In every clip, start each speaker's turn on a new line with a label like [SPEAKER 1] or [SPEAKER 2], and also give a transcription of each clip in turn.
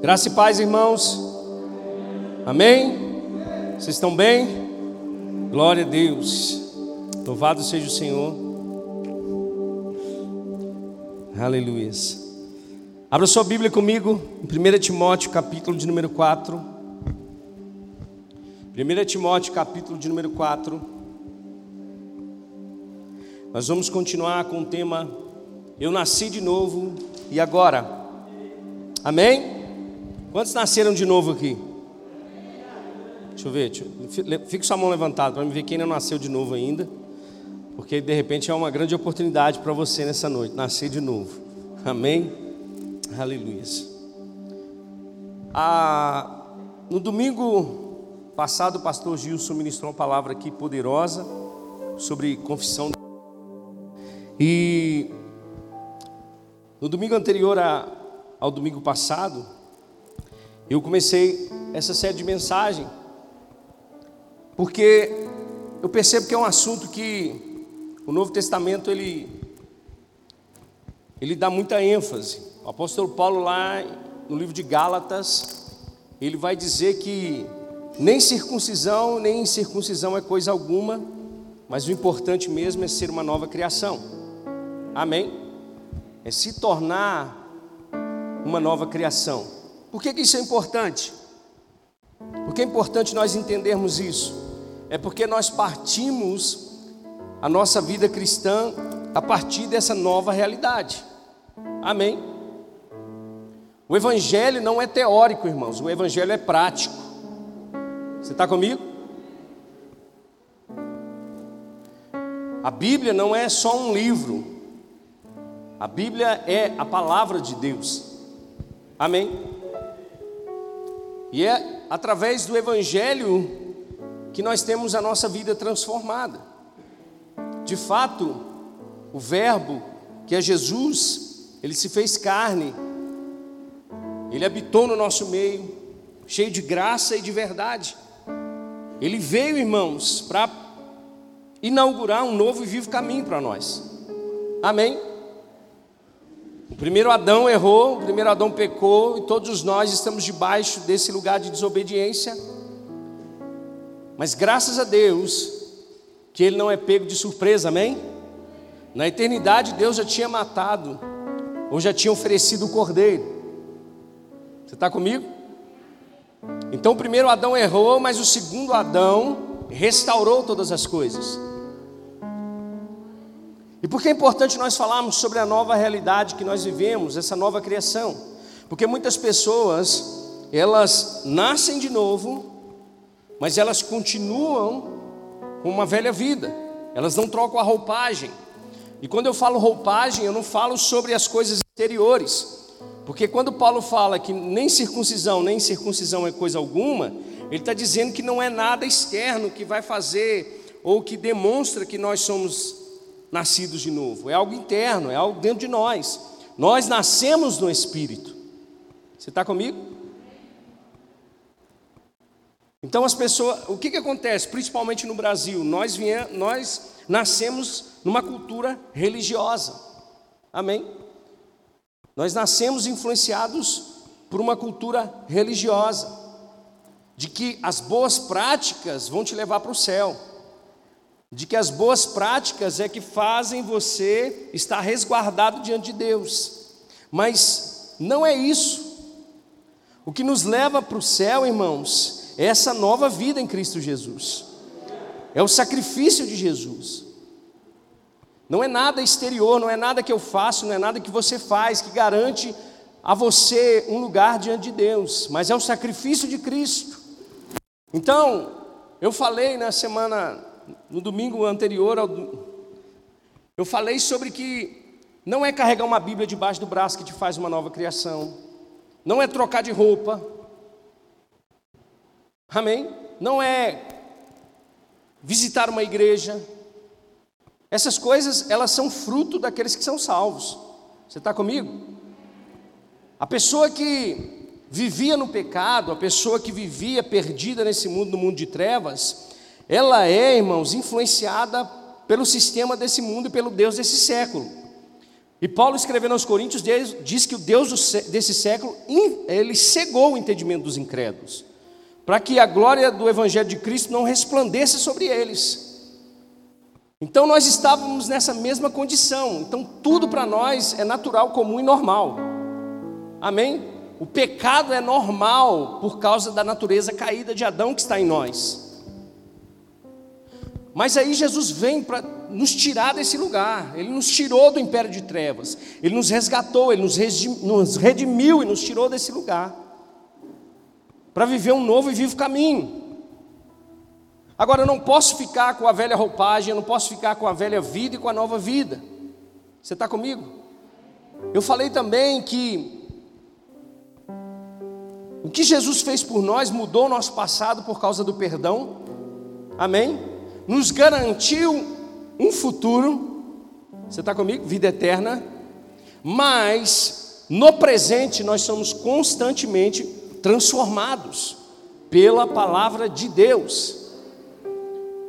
[SPEAKER 1] Graça e paz, irmãos. Amém? Vocês estão bem? Glória a Deus. Louvado seja o Senhor. Aleluia. Abra sua Bíblia comigo em 1 Timóteo, capítulo de número 4. 1 Timóteo, capítulo de número 4. Nós vamos continuar com o tema Eu nasci de novo e agora. Amém? Quantos nasceram de novo aqui? Deixa eu ver, deixa fique sua mão levantada para me ver quem não nasceu de novo ainda. Porque de repente é uma grande oportunidade para você nessa noite, nascer de novo. Amém? Aleluia. Ah, no domingo passado, o pastor Gilson ministrou uma palavra aqui poderosa sobre confissão. E no domingo anterior a, ao domingo passado, eu comecei essa série de mensagem porque eu percebo que é um assunto que o Novo Testamento ele ele dá muita ênfase. O apóstolo Paulo lá no livro de Gálatas, ele vai dizer que nem circuncisão nem incircuncisão é coisa alguma, mas o importante mesmo é ser uma nova criação. Amém? É se tornar uma nova criação. Por que, que isso é importante? Porque é importante nós entendermos isso. É porque nós partimos a nossa vida cristã a partir dessa nova realidade. Amém? O Evangelho não é teórico, irmãos, o Evangelho é prático. Você está comigo? A Bíblia não é só um livro, a Bíblia é a palavra de Deus. Amém? E é através do Evangelho que nós temos a nossa vida transformada. De fato, o Verbo, que é Jesus, ele se fez carne, ele habitou no nosso meio, cheio de graça e de verdade. Ele veio, irmãos, para inaugurar um novo e vivo caminho para nós. Amém? O primeiro Adão errou, o primeiro Adão pecou e todos nós estamos debaixo desse lugar de desobediência. Mas graças a Deus que ele não é pego de surpresa, amém? Na eternidade Deus já tinha matado ou já tinha oferecido o cordeiro. Você está comigo? Então o primeiro Adão errou, mas o segundo Adão restaurou todas as coisas. E por que é importante nós falarmos sobre a nova realidade que nós vivemos, essa nova criação? Porque muitas pessoas, elas nascem de novo, mas elas continuam com uma velha vida, elas não trocam a roupagem. E quando eu falo roupagem, eu não falo sobre as coisas exteriores, porque quando Paulo fala que nem circuncisão, nem circuncisão é coisa alguma, ele está dizendo que não é nada externo que vai fazer ou que demonstra que nós somos nascidos de novo, é algo interno, é algo dentro de nós. Nós nascemos no Espírito. Você está comigo? Então as pessoas, o que, que acontece, principalmente no Brasil? Nós, vier, nós nascemos numa cultura religiosa. Amém? Nós nascemos influenciados por uma cultura religiosa, de que as boas práticas vão te levar para o céu de que as boas práticas é que fazem você estar resguardado diante de Deus. Mas não é isso. O que nos leva para o céu, irmãos, é essa nova vida em Cristo Jesus. É o sacrifício de Jesus. Não é nada exterior, não é nada que eu faço, não é nada que você faz que garante a você um lugar diante de Deus, mas é o sacrifício de Cristo. Então, eu falei na semana no domingo anterior, eu falei sobre que não é carregar uma Bíblia debaixo do braço que te faz uma nova criação, não é trocar de roupa, amém? Não é visitar uma igreja, essas coisas elas são fruto daqueles que são salvos. Você está comigo? A pessoa que vivia no pecado, a pessoa que vivia perdida nesse mundo, no mundo de trevas, ela é, irmãos, influenciada pelo sistema desse mundo e pelo Deus desse século. E Paulo escrevendo aos Coríntios diz que o Deus desse século ele cegou o entendimento dos incrédulos, para que a glória do evangelho de Cristo não resplandeça sobre eles. Então nós estávamos nessa mesma condição. Então tudo para nós é natural, comum e normal. Amém? O pecado é normal por causa da natureza caída de Adão que está em nós. Mas aí Jesus vem para nos tirar desse lugar. Ele nos tirou do império de trevas. Ele nos resgatou, ele nos redimiu e nos tirou desse lugar. Para viver um novo e vivo caminho. Agora eu não posso ficar com a velha roupagem, eu não posso ficar com a velha vida e com a nova vida. Você está comigo? Eu falei também que o que Jesus fez por nós mudou o nosso passado por causa do perdão. Amém? Nos garantiu um futuro, você está comigo? Vida eterna, mas no presente nós somos constantemente transformados pela palavra de Deus.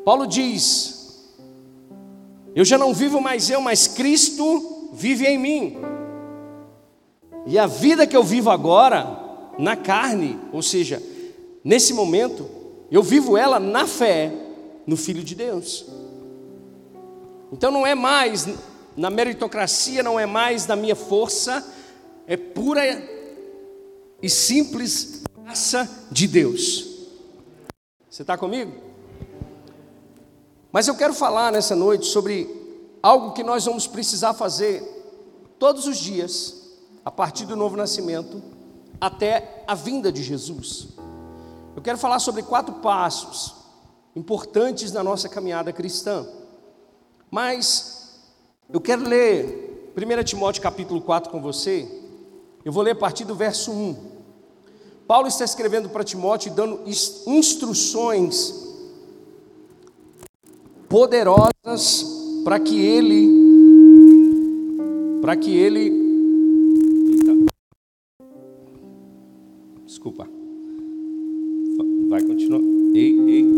[SPEAKER 1] Paulo diz: Eu já não vivo mais eu, mas Cristo vive em mim. E a vida que eu vivo agora, na carne, ou seja, nesse momento, eu vivo ela na fé no Filho de Deus. Então não é mais na meritocracia, não é mais na minha força, é pura e simples graça de Deus. Você está comigo? Mas eu quero falar nessa noite sobre algo que nós vamos precisar fazer todos os dias, a partir do novo nascimento, até a vinda de Jesus. Eu quero falar sobre quatro passos importantes na nossa caminhada cristã. Mas eu quero ler 1 Timóteo capítulo 4 com você. Eu vou ler a partir do verso 1. Paulo está escrevendo para Timóteo dando instruções poderosas para que ele para que ele Desculpa. Vai continuar. Ei, ei.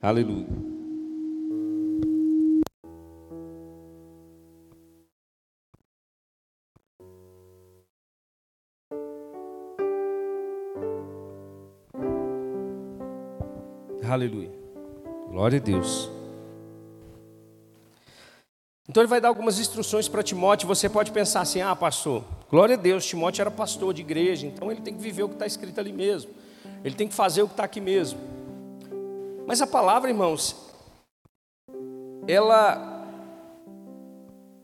[SPEAKER 1] Aleluia. Aleluia. Glória a Deus. Então ele vai dar algumas instruções para Timóteo. Você pode pensar assim: ah, pastor, glória a Deus, Timóteo era pastor de igreja, então ele tem que viver o que está escrito ali mesmo. Ele tem que fazer o que está aqui mesmo. Mas a palavra, irmãos, ela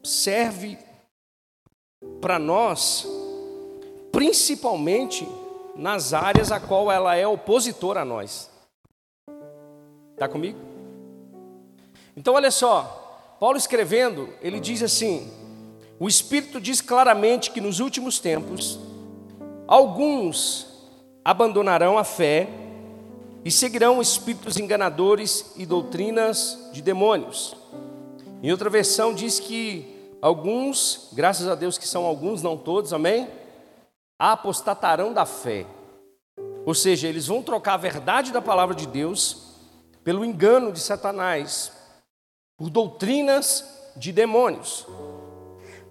[SPEAKER 1] serve para nós, principalmente nas áreas a qual ela é opositora a nós. Está comigo? Então, olha só, Paulo escrevendo, ele diz assim: o Espírito diz claramente que nos últimos tempos, alguns abandonarão a fé e seguirão espíritos enganadores e doutrinas de demônios. Em outra versão diz que alguns, graças a Deus que são alguns, não todos, amém? Apostatarão da fé. Ou seja, eles vão trocar a verdade da palavra de Deus pelo engano de Satanás, por doutrinas de demônios.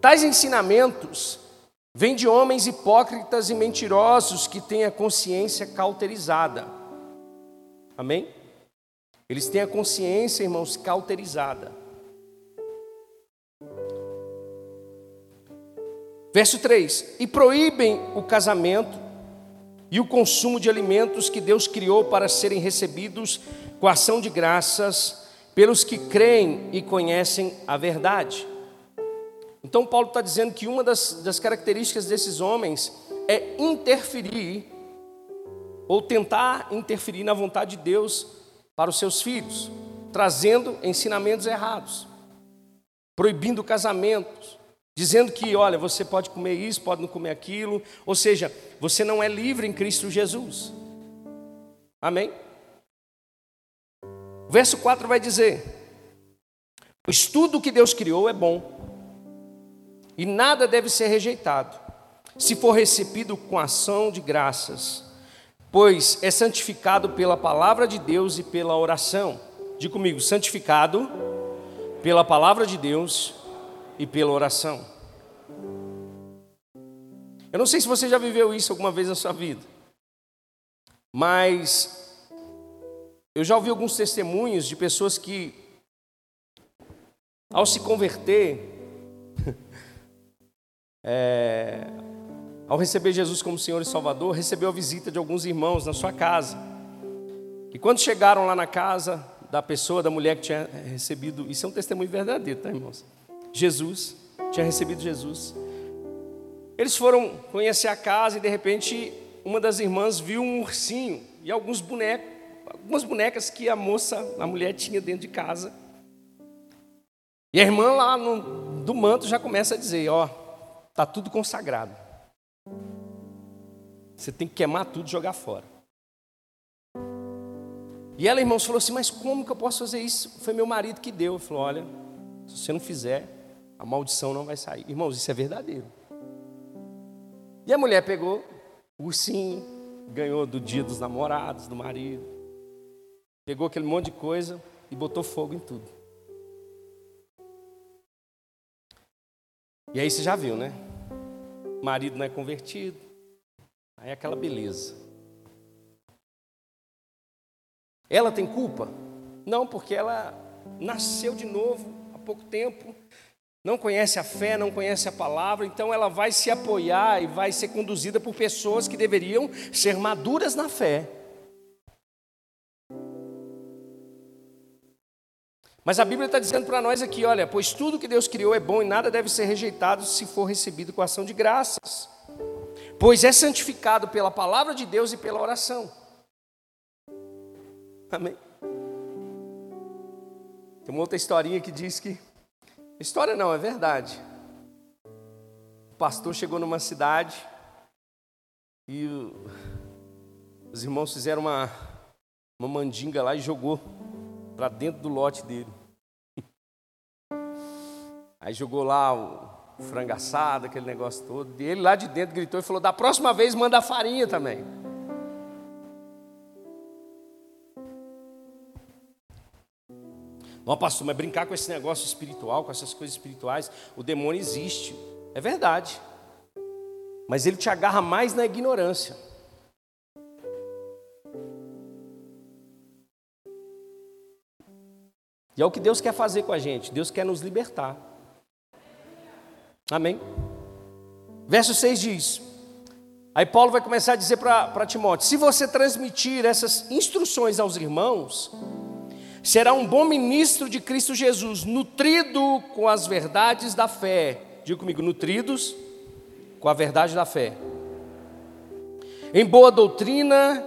[SPEAKER 1] Tais ensinamentos vêm de homens hipócritas e mentirosos que têm a consciência cauterizada. Amém? Eles têm a consciência, irmãos, cauterizada. Verso 3: E proíbem o casamento e o consumo de alimentos que Deus criou para serem recebidos com ação de graças pelos que creem e conhecem a verdade. Então, Paulo está dizendo que uma das, das características desses homens é interferir ou tentar interferir na vontade de Deus para os seus filhos, trazendo ensinamentos errados, proibindo casamentos, dizendo que, olha, você pode comer isso, pode não comer aquilo, ou seja, você não é livre em Cristo Jesus. Amém? O verso 4 vai dizer: O estudo que Deus criou é bom, e nada deve ser rejeitado, se for recebido com ação de graças pois é santificado pela palavra de Deus e pela oração. Diga comigo, santificado pela palavra de Deus e pela oração. Eu não sei se você já viveu isso alguma vez na sua vida, mas eu já ouvi alguns testemunhos de pessoas que, ao se converter, é, ao receber Jesus como Senhor e Salvador, recebeu a visita de alguns irmãos na sua casa. E quando chegaram lá na casa da pessoa, da mulher que tinha recebido, isso é um testemunho verdadeiro, tá, irmãos? Jesus, tinha recebido Jesus. Eles foram conhecer a casa e de repente uma das irmãs viu um ursinho e alguns bonecos, algumas bonecas que a moça, a mulher tinha dentro de casa. E a irmã lá no, do manto já começa a dizer, ó, tá tudo consagrado. Você tem que queimar tudo e jogar fora. E ela, irmãos, falou assim: Mas como que eu posso fazer isso? Foi meu marido que deu. Ele falou: Olha, se você não fizer, a maldição não vai sair. Irmãos, isso é verdadeiro. E a mulher pegou o ursinho, ganhou do dia dos namorados, do marido, pegou aquele monte de coisa e botou fogo em tudo. E aí você já viu, né? O marido não é convertido, aí é aquela beleza. Ela tem culpa? Não, porque ela nasceu de novo há pouco tempo, não conhece a fé, não conhece a palavra, então ela vai se apoiar e vai ser conduzida por pessoas que deveriam ser maduras na fé. Mas a Bíblia está dizendo para nós aqui: olha, pois tudo que Deus criou é bom e nada deve ser rejeitado se for recebido com ação de graças, pois é santificado pela palavra de Deus e pela oração. Amém? Tem uma outra historinha que diz que História não, é verdade. O pastor chegou numa cidade e os irmãos fizeram uma, uma mandinga lá e jogou para dentro do lote dele. Aí jogou lá o frango assado, aquele negócio todo. E ele lá de dentro gritou e falou: da próxima vez manda farinha também. Não, pastor, mas brincar com esse negócio espiritual, com essas coisas espirituais, o demônio existe. É verdade. Mas ele te agarra mais na ignorância. E é o que Deus quer fazer com a gente. Deus quer nos libertar. Amém? Verso 6 diz: Aí Paulo vai começar a dizer para Timóteo: se você transmitir essas instruções aos irmãos, será um bom ministro de Cristo Jesus, nutrido com as verdades da fé. Diga comigo, nutridos com a verdade da fé. Em boa doutrina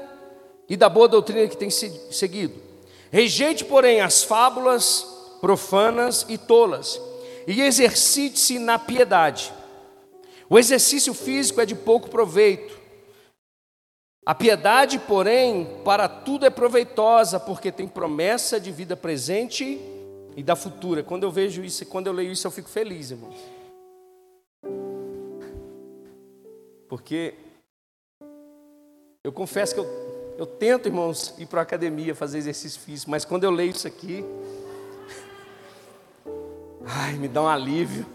[SPEAKER 1] e da boa doutrina que tem seguido. Rejeite, porém, as fábulas profanas e tolas, e exercite-se na piedade. O exercício físico é de pouco proveito a piedade, porém, para tudo é proveitosa, porque tem promessa de vida presente e da futura. Quando eu vejo isso, quando eu leio isso, eu fico feliz, irmãos. Porque eu confesso que eu, eu tento, irmãos, ir para a academia fazer exercício físico, mas quando eu leio isso aqui, ai, me dá um alívio.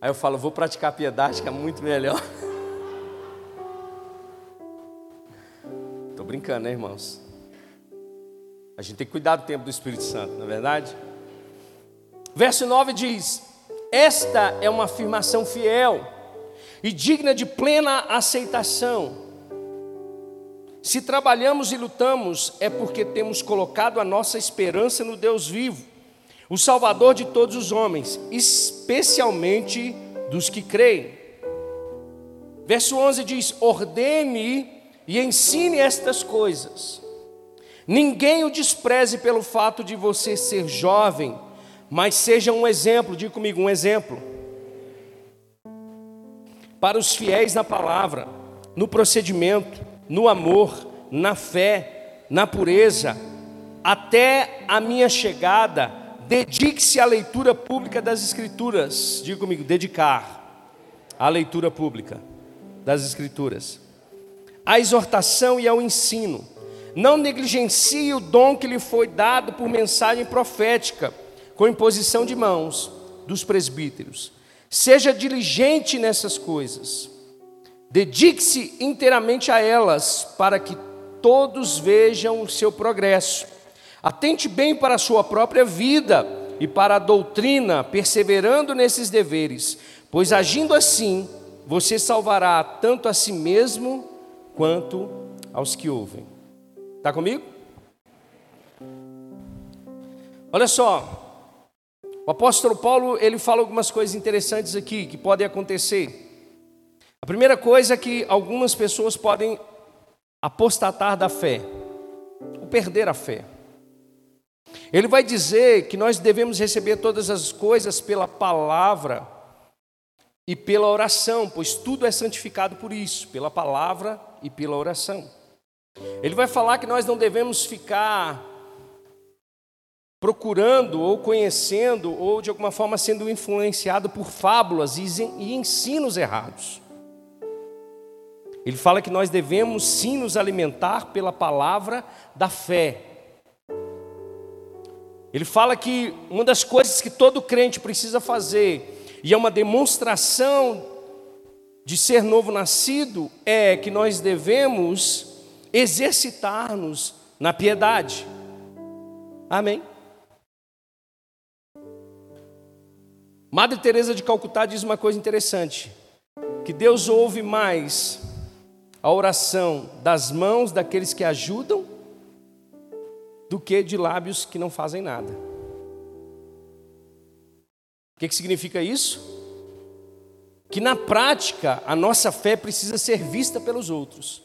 [SPEAKER 1] Aí eu falo, vou praticar piedade, que é muito melhor. brincando, né, irmãos? A gente tem que cuidar do tempo do Espírito Santo, não é verdade? Verso 9 diz: Esta é uma afirmação fiel e digna de plena aceitação. Se trabalhamos e lutamos, é porque temos colocado a nossa esperança no Deus vivo, o Salvador de todos os homens, especialmente dos que creem. Verso 11 diz: Ordene e ensine estas coisas. Ninguém o despreze pelo fato de você ser jovem, mas seja um exemplo, diga comigo, um exemplo. Para os fiéis na palavra, no procedimento, no amor, na fé, na pureza, até a minha chegada, dedique-se à leitura pública das Escrituras. Diga comigo, dedicar à leitura pública das Escrituras à exortação e ao ensino. Não negligencie o dom que lhe foi dado por mensagem profética, com imposição de mãos. dos presbíteros. Seja diligente nessas coisas. Dedique-se inteiramente a elas, para que todos vejam o seu progresso. Atente bem para a sua própria vida e para a doutrina, perseverando nesses deveres, pois agindo assim, você salvará tanto a si mesmo quanto aos que ouvem. Está comigo? Olha só, o apóstolo Paulo ele fala algumas coisas interessantes aqui que podem acontecer. A primeira coisa é que algumas pessoas podem apostatar da fé, ou perder a fé. Ele vai dizer que nós devemos receber todas as coisas pela palavra e pela oração, pois tudo é santificado por isso, pela palavra e pela oração. Ele vai falar que nós não devemos ficar procurando ou conhecendo ou de alguma forma sendo influenciado por fábulas e ensinos errados. Ele fala que nós devemos sim nos alimentar pela palavra da fé. Ele fala que uma das coisas que todo crente precisa fazer, e é uma demonstração de ser novo nascido, é que nós devemos exercitar-nos na piedade. Amém? Madre Teresa de Calcutá diz uma coisa interessante, que Deus ouve mais a oração das mãos daqueles que ajudam que de lábios que não fazem nada. O que, que significa isso? Que na prática a nossa fé precisa ser vista pelos outros.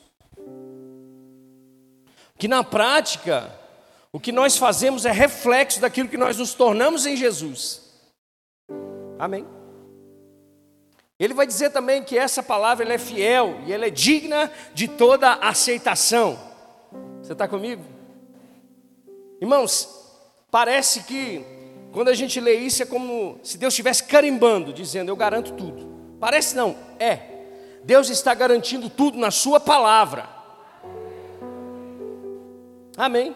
[SPEAKER 1] Que na prática o que nós fazemos é reflexo daquilo que nós nos tornamos em Jesus. Amém? Ele vai dizer também que essa palavra é fiel e ela é digna de toda aceitação. Você está comigo? Irmãos, parece que quando a gente lê isso é como se Deus estivesse carimbando, dizendo: Eu garanto tudo. Parece não, é. Deus está garantindo tudo na Sua palavra. Amém.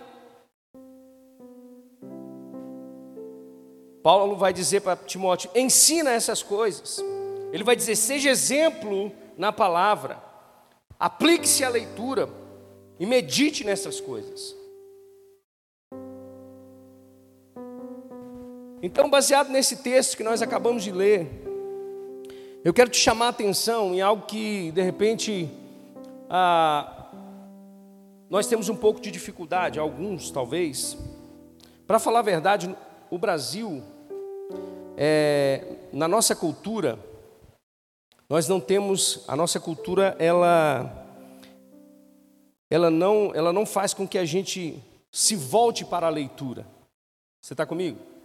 [SPEAKER 1] Paulo vai dizer para Timóteo: ensina essas coisas. Ele vai dizer: seja exemplo na palavra, aplique-se à leitura e medite nessas coisas. Então, baseado nesse texto que nós acabamos de ler, eu quero te chamar a atenção em algo que, de repente, ah, nós temos um pouco de dificuldade, alguns talvez. Para falar a verdade, o Brasil, é, na nossa cultura, nós não temos, a nossa cultura, ela, ela, não, ela não faz com que a gente se volte para a leitura. Você está comigo?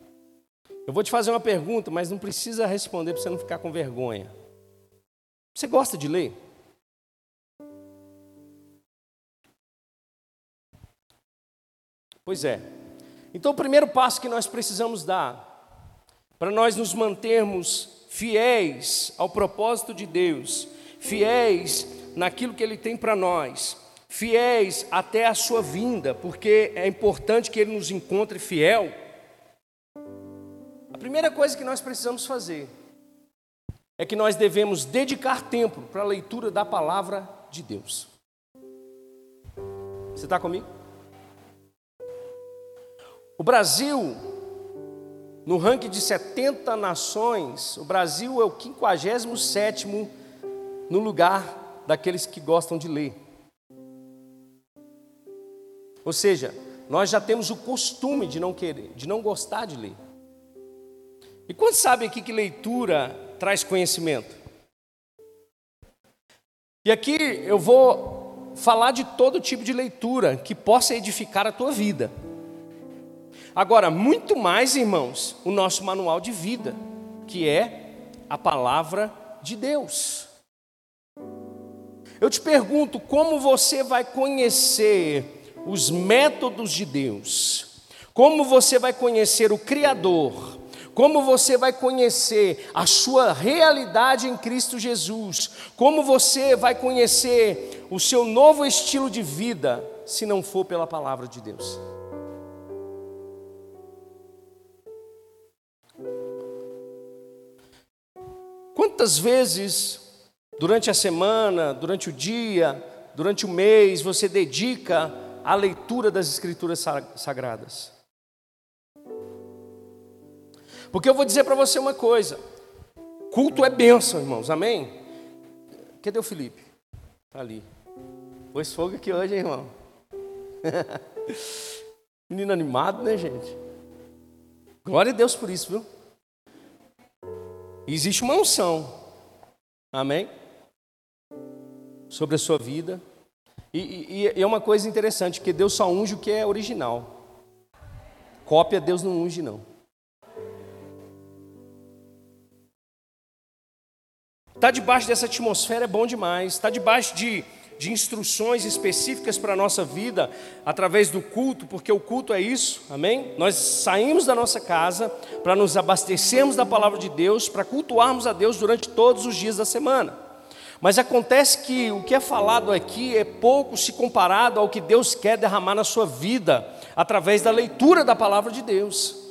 [SPEAKER 1] Eu vou te fazer uma pergunta, mas não precisa responder para você não ficar com vergonha. Você gosta de ler? Pois é. Então, o primeiro passo que nós precisamos dar para nós nos mantermos fiéis ao propósito de Deus, fiéis naquilo que Ele tem para nós, fiéis até a sua vinda, porque é importante que Ele nos encontre fiel. Primeira coisa que nós precisamos fazer é que nós devemos dedicar tempo para a leitura da palavra de Deus. Você está comigo? O Brasil no ranking de 70 nações, o Brasil é o 57 no lugar daqueles que gostam de ler. Ou seja, nós já temos o costume de não querer, de não gostar de ler. E quantos sabem aqui que leitura traz conhecimento? E aqui eu vou falar de todo tipo de leitura que possa edificar a tua vida. Agora, muito mais, irmãos, o nosso manual de vida, que é a palavra de Deus. Eu te pergunto, como você vai conhecer os métodos de Deus? Como você vai conhecer o Criador? Como você vai conhecer a sua realidade em Cristo Jesus? Como você vai conhecer o seu novo estilo de vida, se não for pela palavra de Deus? Quantas vezes, durante a semana, durante o dia, durante o mês, você dedica à leitura das Escrituras Sagradas? Porque eu vou dizer para você uma coisa: culto é bênção, irmãos, amém? Cadê o Felipe? Está ali. Pôs fogo aqui hoje, irmão. Menino animado, né, gente? Glória a Deus por isso, viu? Existe uma unção, amém? Sobre a sua vida. E, e, e, é uma coisa interessante, que Deus só unge o que é original. Cópia Deus não unge, não. Estar tá debaixo dessa atmosfera é bom demais. Estar tá debaixo de, de instruções específicas para a nossa vida, através do culto, porque o culto é isso, amém? Nós saímos da nossa casa para nos abastecermos da palavra de Deus, para cultuarmos a Deus durante todos os dias da semana. Mas acontece que o que é falado aqui é pouco se comparado ao que Deus quer derramar na sua vida, através da leitura da palavra de Deus.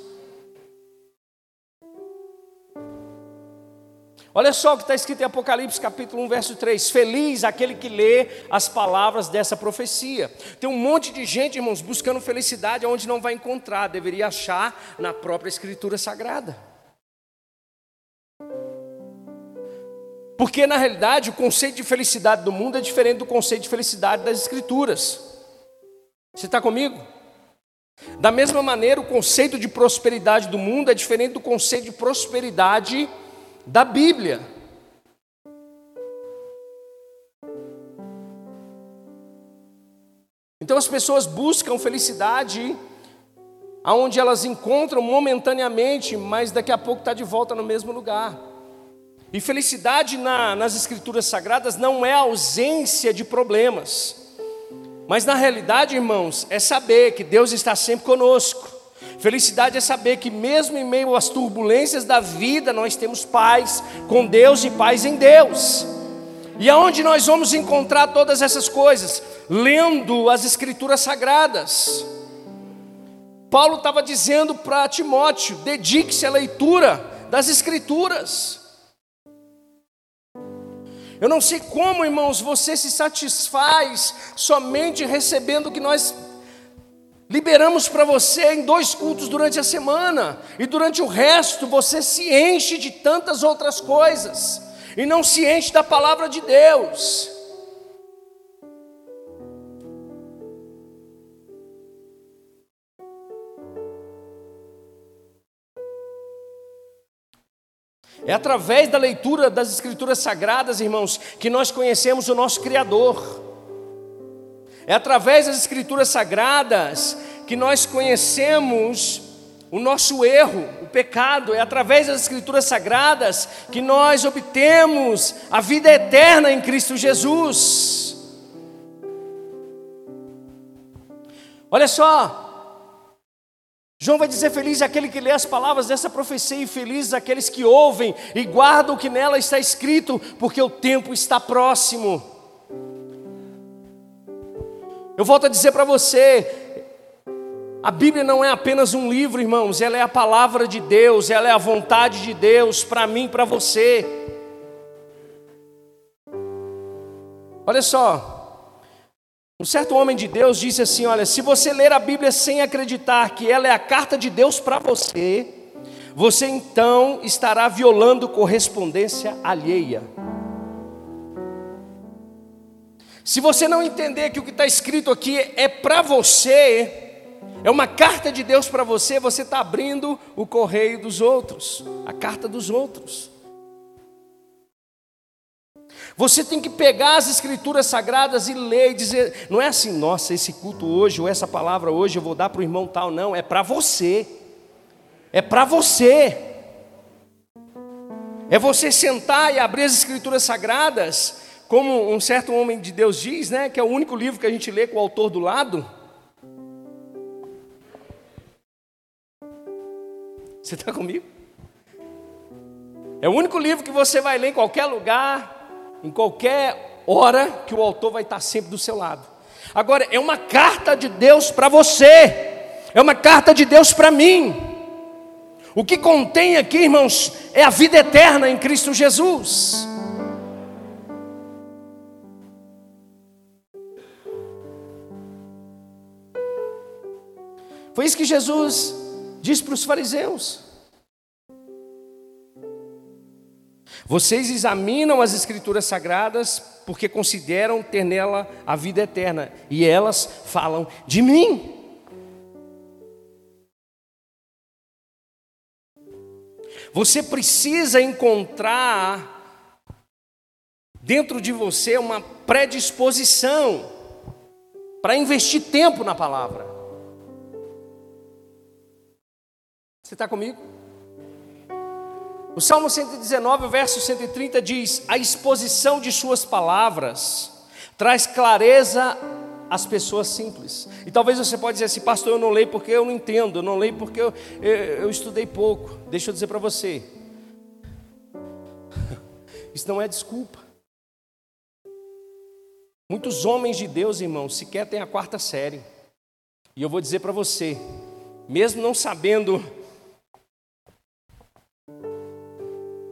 [SPEAKER 1] Olha só o que está escrito em Apocalipse capítulo 1, verso 3: Feliz aquele que lê as palavras dessa profecia. Tem um monte de gente, irmãos, buscando felicidade onde não vai encontrar, deveria achar na própria Escritura Sagrada. Porque na realidade o conceito de felicidade do mundo é diferente do conceito de felicidade das Escrituras. Você está comigo? Da mesma maneira, o conceito de prosperidade do mundo é diferente do conceito de prosperidade da Bíblia. Então as pessoas buscam felicidade aonde elas encontram momentaneamente, mas daqui a pouco está de volta no mesmo lugar. E felicidade na, nas Escrituras Sagradas não é ausência de problemas, mas na realidade, irmãos, é saber que Deus está sempre conosco. Felicidade é saber que, mesmo em meio às turbulências da vida, nós temos paz com Deus e paz em Deus. E aonde nós vamos encontrar todas essas coisas? Lendo as Escrituras Sagradas. Paulo estava dizendo para Timóteo: dedique-se à leitura das Escrituras. Eu não sei como, irmãos, você se satisfaz somente recebendo o que nós Liberamos para você em dois cultos durante a semana, e durante o resto você se enche de tantas outras coisas, e não se enche da palavra de Deus. É através da leitura das Escrituras Sagradas, irmãos, que nós conhecemos o nosso Criador. É através das Escrituras Sagradas que nós conhecemos o nosso erro, o pecado. É através das Escrituras Sagradas que nós obtemos a vida eterna em Cristo Jesus. Olha só, João vai dizer: Feliz aquele que lê as palavras dessa profecia, e felizes aqueles que ouvem e guardam o que nela está escrito, porque o tempo está próximo. Eu volto a dizer para você, a Bíblia não é apenas um livro, irmãos, ela é a palavra de Deus, ela é a vontade de Deus para mim, para você. Olha só, um certo homem de Deus disse assim: Olha, se você ler a Bíblia sem acreditar que ela é a carta de Deus para você, você então estará violando correspondência alheia. Se você não entender que o que está escrito aqui é para você, é uma carta de Deus para você, você está abrindo o correio dos outros, a carta dos outros. Você tem que pegar as escrituras sagradas e ler e dizer, não é assim, nossa, esse culto hoje ou essa palavra hoje eu vou dar para o irmão tal, não, é para você. É para você. É você sentar e abrir as escrituras sagradas como um certo homem de Deus diz, né, que é o único livro que a gente lê com o autor do lado. Você está comigo? É o único livro que você vai ler em qualquer lugar, em qualquer hora, que o autor vai estar sempre do seu lado. Agora, é uma carta de Deus para você, é uma carta de Deus para mim. O que contém aqui, irmãos, é a vida eterna em Cristo Jesus. Foi isso que Jesus disse para os fariseus. Vocês examinam as Escrituras Sagradas porque consideram ter nela a vida eterna, e elas falam de mim. Você precisa encontrar dentro de você uma predisposição para investir tempo na palavra. Você está comigo? O Salmo 119, verso 130 diz: A exposição de Suas palavras traz clareza às pessoas simples. E talvez você pode dizer assim, pastor, eu não leio porque eu não entendo, eu não leio porque eu, eu, eu estudei pouco. Deixa eu dizer para você: isso não é desculpa. Muitos homens de Deus, irmãos, sequer têm a quarta série. E eu vou dizer para você, mesmo não sabendo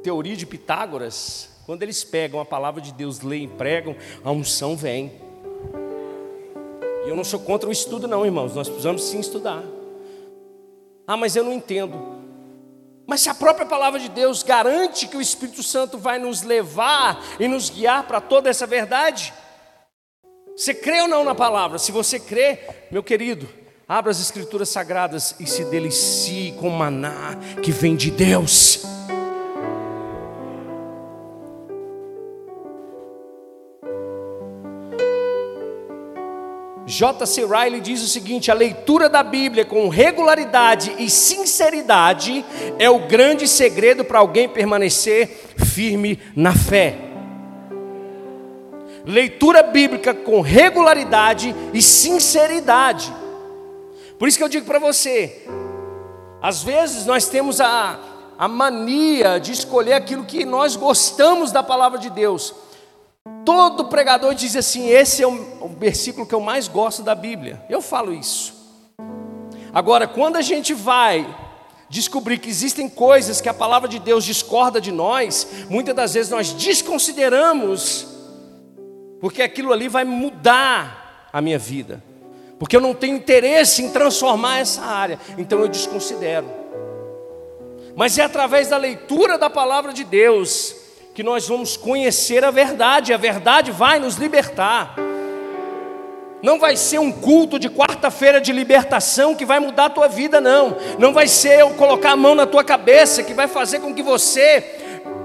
[SPEAKER 1] teoria de Pitágoras, quando eles pegam a palavra de Deus, leem, pregam, a unção vem. E eu não sou contra o estudo, não, irmãos, nós precisamos sim estudar. Ah, mas eu não entendo. Mas se a própria palavra de Deus garante que o Espírito Santo vai nos levar e nos guiar para toda essa verdade, você crê ou não na palavra? Se você crê, meu querido, abra as Escrituras Sagradas e se delicie com maná que vem de Deus. J.C. Riley diz o seguinte: a leitura da Bíblia com regularidade e sinceridade é o grande segredo para alguém permanecer firme na fé. Leitura bíblica com regularidade e sinceridade. Por isso que eu digo para você, às vezes nós temos a, a mania de escolher aquilo que nós gostamos da palavra de Deus. Todo pregador diz assim: esse é o versículo que eu mais gosto da Bíblia. Eu falo isso. Agora, quando a gente vai descobrir que existem coisas que a palavra de Deus discorda de nós, muitas das vezes nós desconsideramos, porque aquilo ali vai mudar a minha vida, porque eu não tenho interesse em transformar essa área, então eu desconsidero. Mas é através da leitura da palavra de Deus que nós vamos conhecer a verdade, a verdade vai nos libertar. Não vai ser um culto de quarta-feira de libertação que vai mudar a tua vida, não. Não vai ser eu colocar a mão na tua cabeça que vai fazer com que você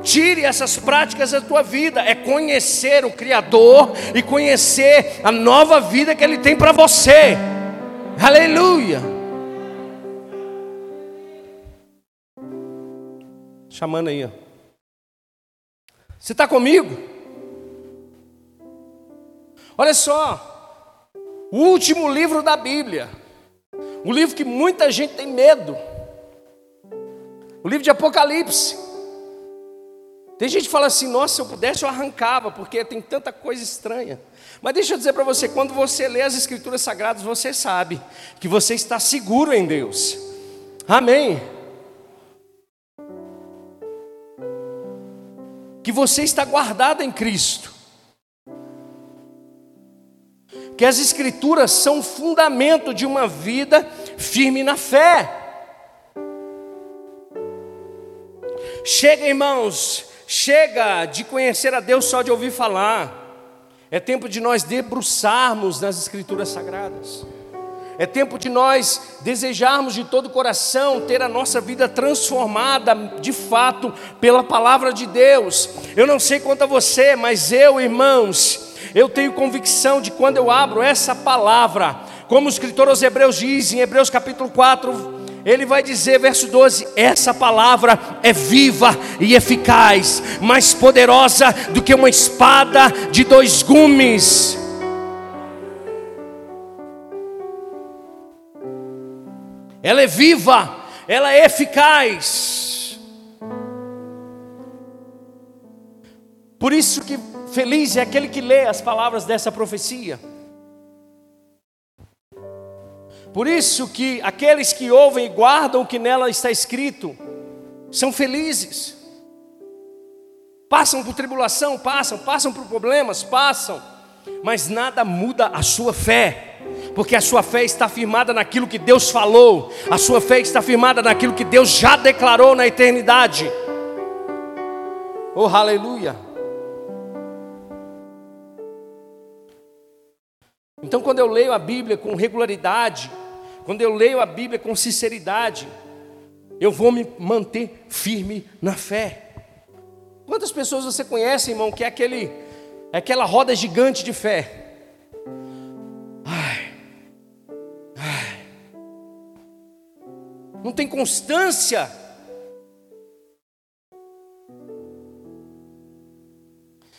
[SPEAKER 1] tire essas práticas da tua vida. É conhecer o Criador e conhecer a nova vida que Ele tem para você. Aleluia. Chamando aí, ó. Você está comigo? Olha só, o último livro da Bíblia, o livro que muita gente tem medo, o livro de Apocalipse. Tem gente que fala assim: nossa, se eu pudesse eu arrancava, porque tem tanta coisa estranha. Mas deixa eu dizer para você: quando você lê as Escrituras Sagradas, você sabe que você está seguro em Deus. Amém. Que você está guardado em Cristo. Que as Escrituras são fundamento de uma vida firme na fé. Chega, irmãos, chega de conhecer a Deus só de ouvir falar. É tempo de nós debruçarmos nas Escrituras Sagradas. É tempo de nós desejarmos de todo o coração ter a nossa vida transformada de fato pela palavra de Deus. Eu não sei quanto a você, mas eu, irmãos, eu tenho convicção de quando eu abro essa palavra, como o escritor aos Hebreus diz em Hebreus capítulo 4, ele vai dizer, verso 12: essa palavra é viva e eficaz, mais poderosa do que uma espada de dois gumes ela é viva, ela é eficaz. Por isso que feliz é aquele que lê as palavras dessa profecia. Por isso que aqueles que ouvem e guardam o que nela está escrito, são felizes. Passam por tribulação, passam, passam por problemas, passam, mas nada muda a sua fé, porque a sua fé está firmada naquilo que Deus falou, a sua fé está firmada naquilo que Deus já declarou na eternidade. Oh, aleluia! Então, quando eu leio a Bíblia com regularidade, quando eu leio a Bíblia com sinceridade, eu vou me manter firme na fé. Quantas pessoas você conhece, irmão, que é aquele, é aquela roda gigante de fé? Não tem constância.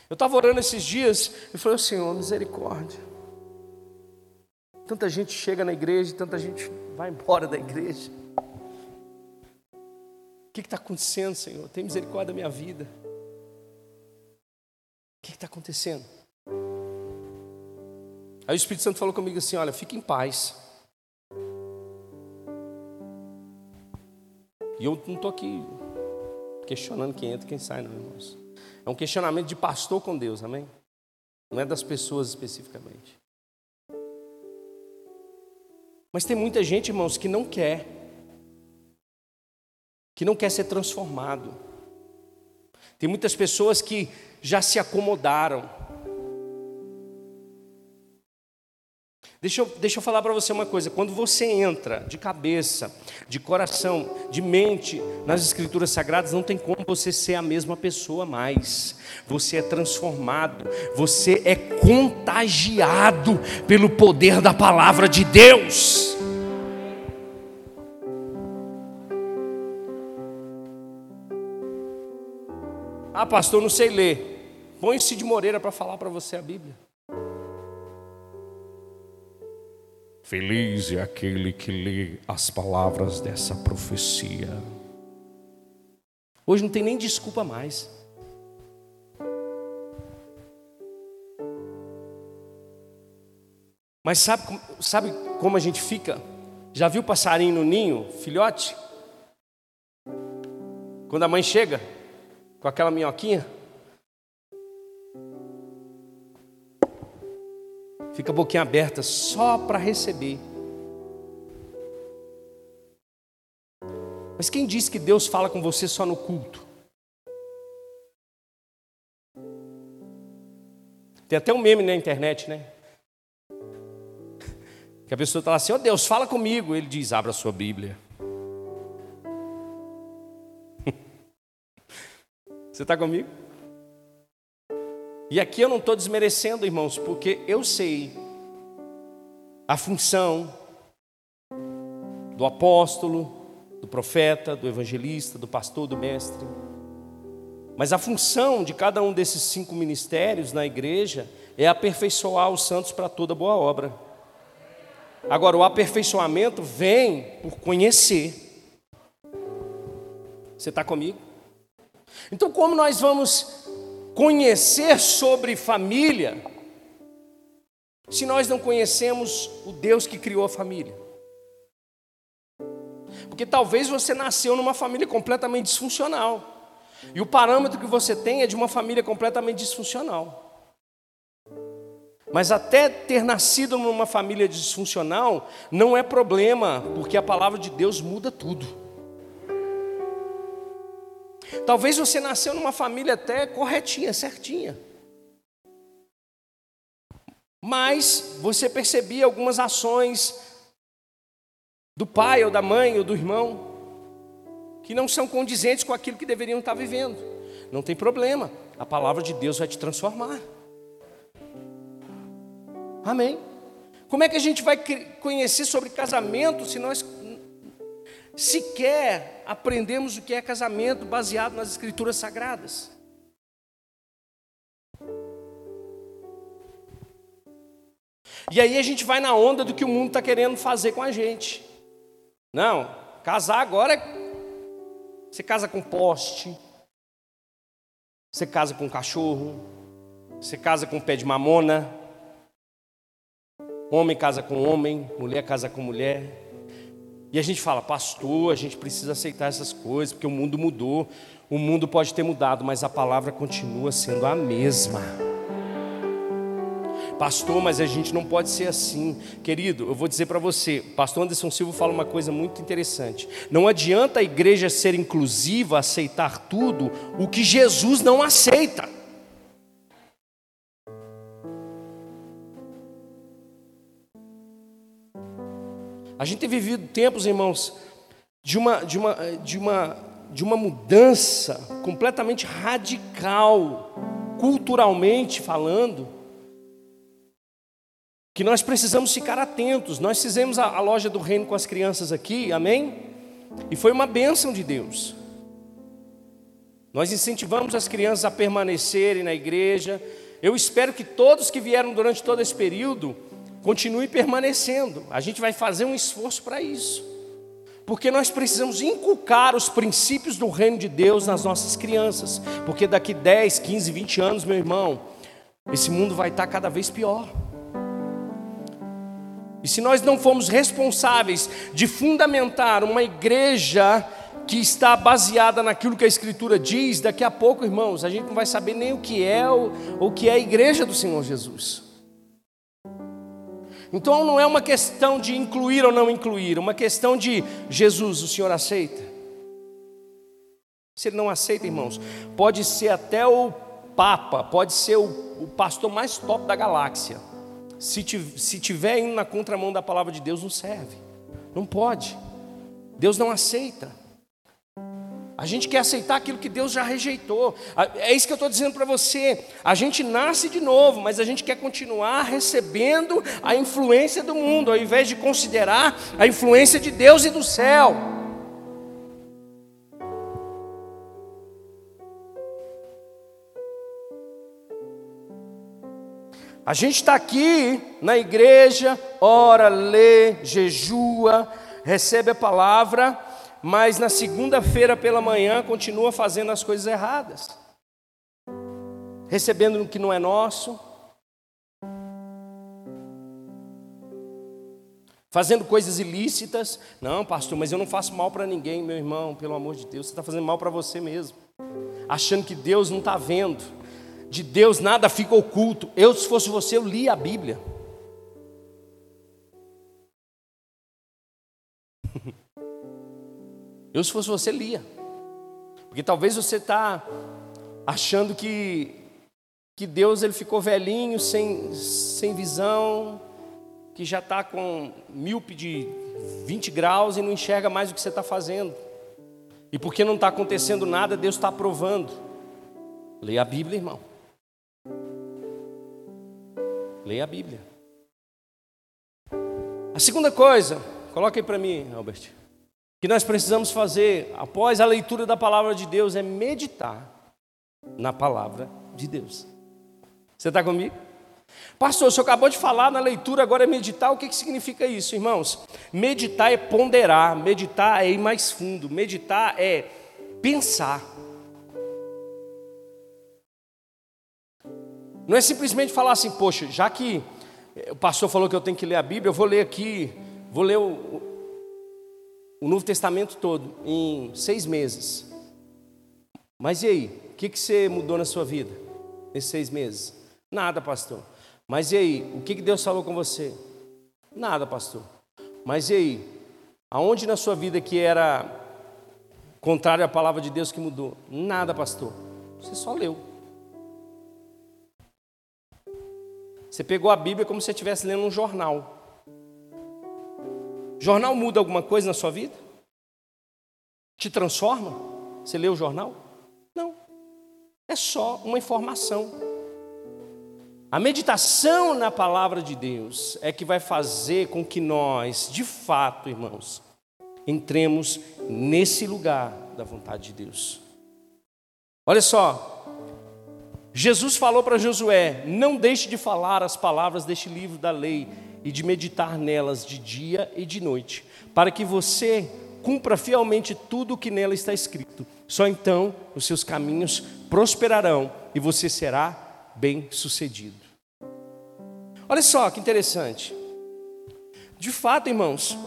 [SPEAKER 1] Eu estava orando esses dias e falei, Senhor, misericórdia. Tanta gente chega na igreja, tanta gente vai embora da igreja. O que está acontecendo, Senhor? Tem misericórdia da minha vida. O que está acontecendo? Aí o Espírito Santo falou comigo assim: Olha, fique em paz. E eu não estou aqui questionando quem entra e quem sai, não, irmãos. É um questionamento de pastor com Deus, amém? Não é das pessoas especificamente. Mas tem muita gente, irmãos, que não quer, que não quer ser transformado. Tem muitas pessoas que já se acomodaram. Deixa eu, deixa eu falar para você uma coisa: quando você entra de cabeça, de coração, de mente nas Escrituras Sagradas, não tem como você ser a mesma pessoa mais. Você é transformado, você é contagiado pelo poder da palavra de Deus. Ah, pastor, não sei ler. Põe-se de Moreira para falar para você a Bíblia. Feliz é aquele que lê as palavras dessa profecia. Hoje não tem nem desculpa mais. Mas sabe, sabe como a gente fica? Já viu passarinho no ninho, filhote? Quando a mãe chega com aquela minhoquinha, Fica a boquinha aberta só para receber. Mas quem disse que Deus fala com você só no culto? Tem até um meme na internet, né? Que a pessoa está lá assim: Ó oh, Deus, fala comigo. Ele diz: Abra a sua Bíblia. Você está comigo? E aqui eu não estou desmerecendo, irmãos, porque eu sei a função do apóstolo, do profeta, do evangelista, do pastor, do mestre. Mas a função de cada um desses cinco ministérios na igreja é aperfeiçoar os santos para toda boa obra. Agora, o aperfeiçoamento vem por conhecer. Você está comigo? Então, como nós vamos conhecer sobre família se nós não conhecemos o Deus que criou a família? Porque talvez você nasceu numa família completamente disfuncional. E o parâmetro que você tem é de uma família completamente disfuncional. Mas até ter nascido numa família disfuncional não é problema, porque a palavra de Deus muda tudo. Talvez você nasceu numa família até corretinha, certinha. Mas você percebia algumas ações do pai ou da mãe ou do irmão que não são condizentes com aquilo que deveriam estar vivendo. Não tem problema, a palavra de Deus vai te transformar. Amém. Como é que a gente vai conhecer sobre casamento se nós sequer aprendemos o que é casamento baseado nas escrituras sagradas. E aí a gente vai na onda do que o mundo está querendo fazer com a gente. Não, casar agora é. Você casa com poste, você casa com cachorro, você casa com pé de mamona, homem casa com homem, mulher casa com mulher. E a gente fala, pastor, a gente precisa aceitar essas coisas, porque o mundo mudou. O mundo pode ter mudado, mas a palavra continua sendo a mesma. Pastor, mas a gente não pode ser assim. Querido, eu vou dizer para você, pastor Anderson Silva fala uma coisa muito interessante. Não adianta a igreja ser inclusiva, aceitar tudo o que Jesus não aceita. A gente tem vivido tempos, irmãos, de uma, de uma, de uma, de uma mudança completamente radical, culturalmente falando, que nós precisamos ficar atentos. Nós fizemos a, a loja do reino com as crianças aqui, amém? E foi uma bênção de Deus. Nós incentivamos as crianças a permanecerem na igreja. Eu espero que todos que vieram durante todo esse período continue permanecendo. A gente vai fazer um esforço para isso. Porque nós precisamos inculcar os princípios do reino de Deus nas nossas crianças. Porque daqui 10, 15, 20 anos, meu irmão, esse mundo vai estar cada vez pior. E se nós não formos responsáveis de fundamentar uma igreja que está baseada naquilo que a Escritura diz, daqui a pouco, irmãos, a gente não vai saber nem o que é o, o que é a igreja do Senhor Jesus. Então não é uma questão de incluir ou não incluir, uma questão de Jesus, o Senhor aceita? Se ele não aceita, irmãos, pode ser até o Papa, pode ser o, o pastor mais top da galáxia. Se, se tiver indo na contramão da palavra de Deus, não serve. Não pode. Deus não aceita. A gente quer aceitar aquilo que Deus já rejeitou. É isso que eu estou dizendo para você. A gente nasce de novo, mas a gente quer continuar recebendo a influência do mundo, ao invés de considerar a influência de Deus e do céu. A gente está aqui na igreja, ora, lê, jejua, recebe a palavra mas na segunda-feira pela manhã continua fazendo as coisas erradas, recebendo o que não é nosso, fazendo coisas ilícitas. Não, pastor, mas eu não faço mal para ninguém, meu irmão, pelo amor de Deus, você está fazendo mal para você mesmo, achando que Deus não está vendo. De Deus nada fica oculto. Eu, se fosse você, eu li a Bíblia. Eu, se fosse você, lia. Porque talvez você está achando que, que Deus ele ficou velhinho, sem, sem visão, que já está com míope de 20 graus e não enxerga mais o que você está fazendo. E porque não está acontecendo nada, Deus está aprovando. Leia a Bíblia, irmão. Leia a Bíblia. A segunda coisa, coloca aí para mim, Albert que nós precisamos fazer após a leitura da palavra de Deus é meditar na palavra de Deus. Você está comigo? Pastor, o senhor acabou de falar na leitura, agora é meditar. O que, que significa isso, irmãos? Meditar é ponderar, meditar é ir mais fundo, meditar é pensar. Não é simplesmente falar assim, poxa, já que o pastor falou que eu tenho que ler a Bíblia, eu vou ler aqui, vou ler o, o Novo Testamento todo em seis meses. Mas e aí? O que, que você mudou na sua vida nesses seis meses? Nada, pastor. Mas e aí? O que, que Deus falou com você? Nada, pastor. Mas e aí? Aonde na sua vida que era contrário à palavra de Deus que mudou? Nada, pastor. Você só leu. Você pegou a Bíblia como se estivesse lendo um jornal. Jornal muda alguma coisa na sua vida? Te transforma? Você lê o jornal? Não. É só uma informação. A meditação na palavra de Deus é que vai fazer com que nós, de fato, irmãos, entremos nesse lugar da vontade de Deus. Olha só, Jesus falou para Josué: não deixe de falar as palavras deste livro da lei e de meditar nelas de dia e de noite, para que você cumpra fielmente tudo o que nela está escrito. Só então os seus caminhos prosperarão e você será bem-sucedido. Olha só que interessante. De fato, irmãos,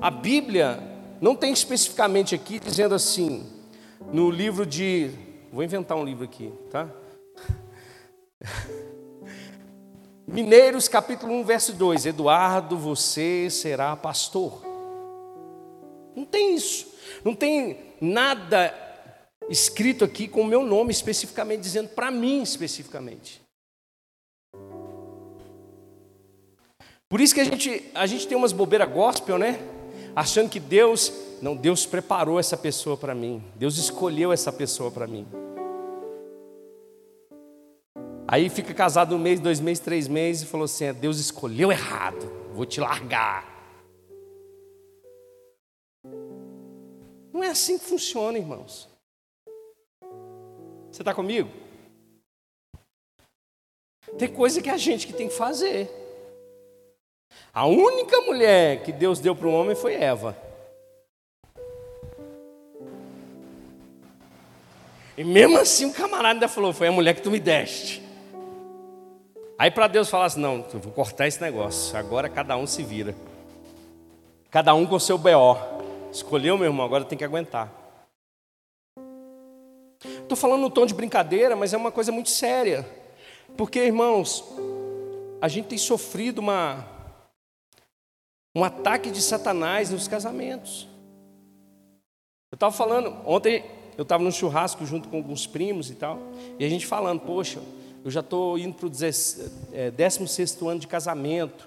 [SPEAKER 1] a Bíblia não tem especificamente aqui dizendo assim, no livro de. Vou inventar um livro aqui, tá? Mineiros, capítulo 1, verso 2: Eduardo, você será pastor. Não tem isso, não tem nada escrito aqui com o meu nome especificamente, dizendo para mim especificamente. Por isso que a gente, a gente tem umas bobeiras gospel, né? Achando que Deus, não, Deus preparou essa pessoa para mim, Deus escolheu essa pessoa para mim. Aí fica casado um mês, dois meses, três meses e falou assim: é, Deus escolheu errado, vou te largar. Não é assim que funciona, irmãos. Você está comigo? Tem coisa que a gente que tem que fazer. A única mulher que Deus deu para o homem foi Eva. E mesmo assim o camarada ainda falou: Foi a mulher que tu me deste. Aí para Deus falar assim: Não, eu vou cortar esse negócio. Agora cada um se vira. Cada um com o seu BO. Escolheu, meu irmão, agora tem que aguentar. Estou falando no tom de brincadeira, mas é uma coisa muito séria. Porque, irmãos, a gente tem sofrido uma, um ataque de Satanás nos casamentos. Eu estava falando, ontem eu estava no churrasco junto com alguns primos e tal, e a gente falando, poxa, eu já estou indo para o 16 ano de casamento.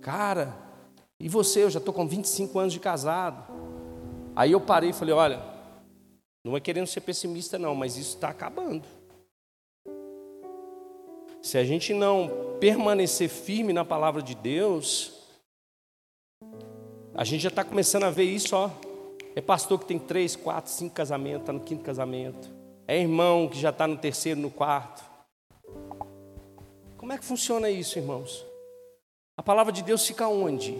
[SPEAKER 1] Cara, e você? Eu já estou com 25 anos de casado. Aí eu parei e falei: olha, não é querendo ser pessimista, não, mas isso está acabando. Se a gente não permanecer firme na palavra de Deus, a gente já está começando a ver isso, ó. É pastor que tem três, quatro, cinco casamentos, está no quinto casamento. É irmão que já está no terceiro, no quarto. Como é que funciona isso, irmãos? A palavra de Deus fica onde?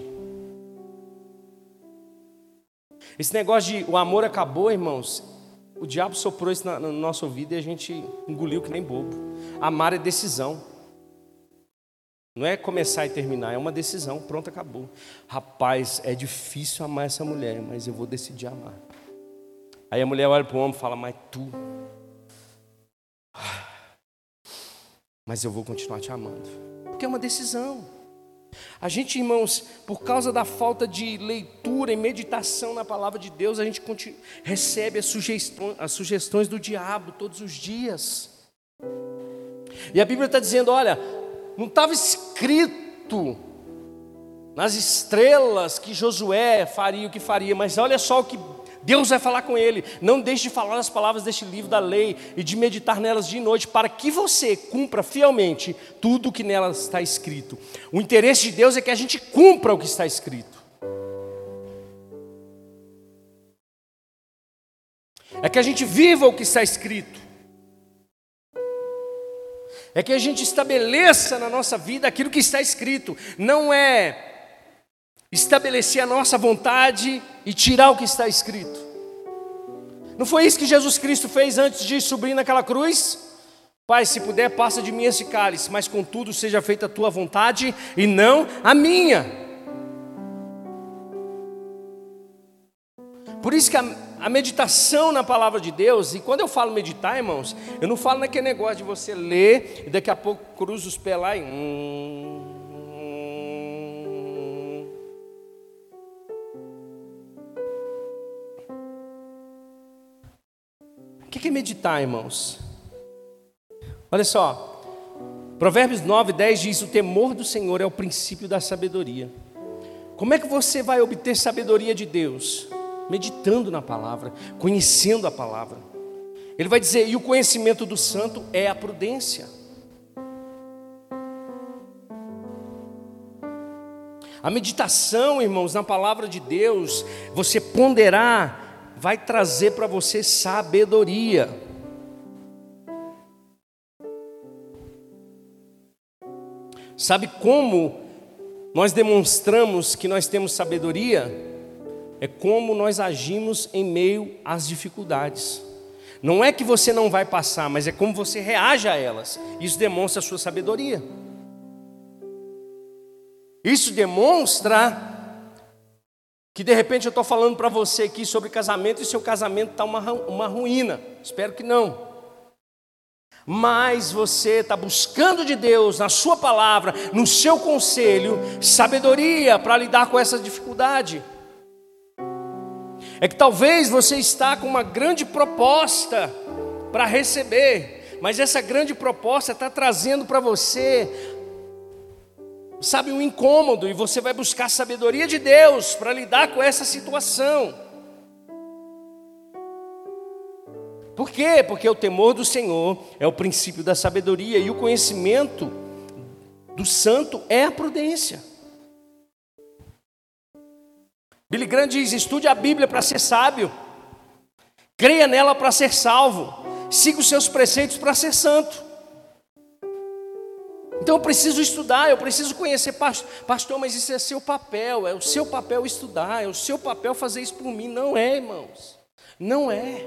[SPEAKER 1] Esse negócio de o amor acabou, irmãos. O diabo soprou isso no nosso ouvido e a gente engoliu que nem bobo. Amar é decisão. Não é começar e terminar, é uma decisão, pronto, acabou. Rapaz, é difícil amar essa mulher, mas eu vou decidir amar. Aí a mulher olha para o homem e fala, mas tu. Mas eu vou continuar te amando. Porque é uma decisão. A gente, irmãos, por causa da falta de leitura e meditação na palavra de Deus, a gente recebe as sugestões, as sugestões do diabo todos os dias. E a Bíblia está dizendo: olha, não estava escrito nas estrelas que Josué faria o que faria, mas olha só o que Deus vai falar com ele. Não deixe de falar as palavras deste livro da lei e de meditar nelas de noite, para que você cumpra fielmente tudo o que nelas está escrito. O interesse de Deus é que a gente cumpra o que está escrito. É que a gente viva o que está escrito é que a gente estabeleça na nossa vida aquilo que está escrito, não é estabelecer a nossa vontade e tirar o que está escrito. Não foi isso que Jesus Cristo fez antes de subir naquela cruz? Pai, se puder, passa de mim esse cálice, mas contudo seja feita a tua vontade e não a minha. Por isso que a, a, meditação na palavra de Deus, e quando eu falo meditar, irmãos, eu não falo naquele negócio de você ler e daqui a pouco cruza os pés lá e. Hum. Que é meditar, irmãos? Olha só, Provérbios 9, 10 diz: O temor do Senhor é o princípio da sabedoria. Como é que você vai obter sabedoria de Deus? meditando na palavra, conhecendo a palavra. Ele vai dizer: e o conhecimento do santo é a prudência. A meditação, irmãos, na palavra de Deus, você ponderar, vai trazer para você sabedoria. Sabe como nós demonstramos que nós temos sabedoria? é como nós agimos em meio às dificuldades. Não é que você não vai passar, mas é como você reage a elas. Isso demonstra a sua sabedoria. Isso demonstra Que de repente eu estou falando para você aqui sobre casamento e seu casamento está uma, uma ruína. Espero que não. Mas você está buscando de Deus, na Sua palavra, no seu conselho, sabedoria para lidar com essa dificuldade. É que talvez você está com uma grande proposta para receber, mas essa grande proposta está trazendo para você sabe, um incômodo, e você vai buscar sabedoria de Deus para lidar com essa situação. Por quê? Porque o temor do Senhor é o princípio da sabedoria e o conhecimento do santo é a prudência. Billy Graham diz: estude a Bíblia para ser sábio, creia nela para ser salvo, siga os seus preceitos para ser santo. Então eu preciso estudar, eu preciso conhecer, pastor, mas isso é seu papel, é o seu papel estudar, é o seu papel fazer isso por mim. Não é, irmãos, não é.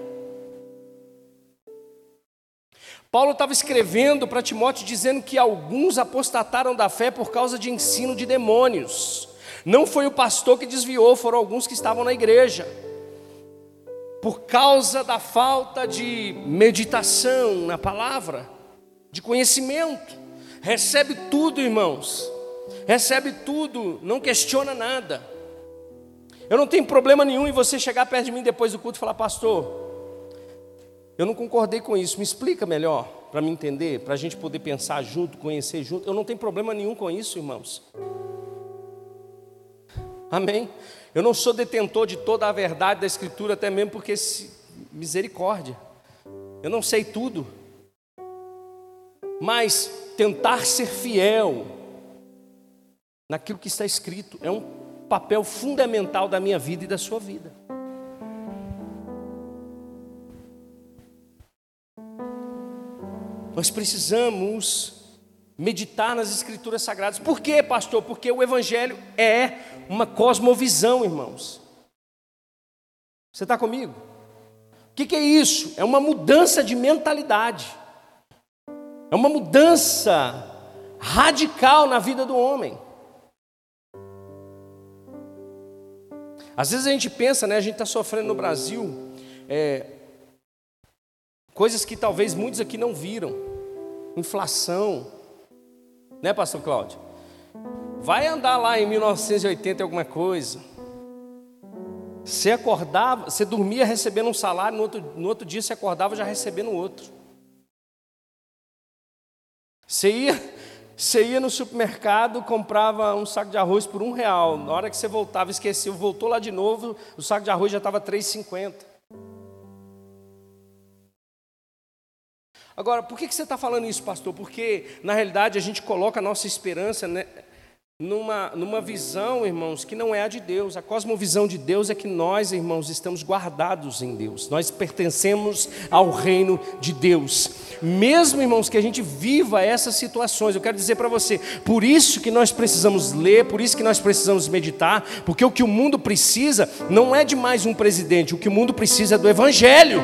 [SPEAKER 1] Paulo estava escrevendo para Timóteo dizendo que alguns apostataram da fé por causa de ensino de demônios. Não foi o pastor que desviou, foram alguns que estavam na igreja. Por causa da falta de meditação na palavra, de conhecimento. Recebe tudo, irmãos. Recebe tudo, não questiona nada. Eu não tenho problema nenhum em você chegar perto de mim depois do culto e falar, pastor, eu não concordei com isso, me explica melhor, para me entender, para a gente poder pensar junto, conhecer junto. Eu não tenho problema nenhum com isso, irmãos. Amém? Eu não sou detentor de toda a verdade da Escritura, até mesmo porque, se, misericórdia, eu não sei tudo, mas tentar ser fiel naquilo que está escrito é um papel fundamental da minha vida e da sua vida. Nós precisamos meditar nas escrituras sagradas. Por quê, pastor? Porque o evangelho é uma cosmovisão, irmãos. Você está comigo? O que, que é isso? É uma mudança de mentalidade. É uma mudança radical na vida do homem. Às vezes a gente pensa, né? A gente está sofrendo no Brasil é, coisas que talvez muitos aqui não viram. Inflação, né, Pastor Cláudio? Vai andar lá em 1980 alguma coisa. Você acordava, você dormia recebendo um salário, no outro, no outro dia você acordava já recebendo outro. Você ia, você ia no supermercado, comprava um saco de arroz por um real. Na hora que você voltava, esqueceu, voltou lá de novo, o saco de arroz já estava R$3,50. Agora, por que você está falando isso, pastor? Porque, na realidade, a gente coloca a nossa esperança né, numa, numa visão, irmãos, que não é a de Deus. A cosmovisão de Deus é que nós, irmãos, estamos guardados em Deus. Nós pertencemos ao reino de Deus. Mesmo, irmãos, que a gente viva essas situações, eu quero dizer para você, por isso que nós precisamos ler, por isso que nós precisamos meditar, porque o que o mundo precisa não é de mais um presidente, o que o mundo precisa é do evangelho.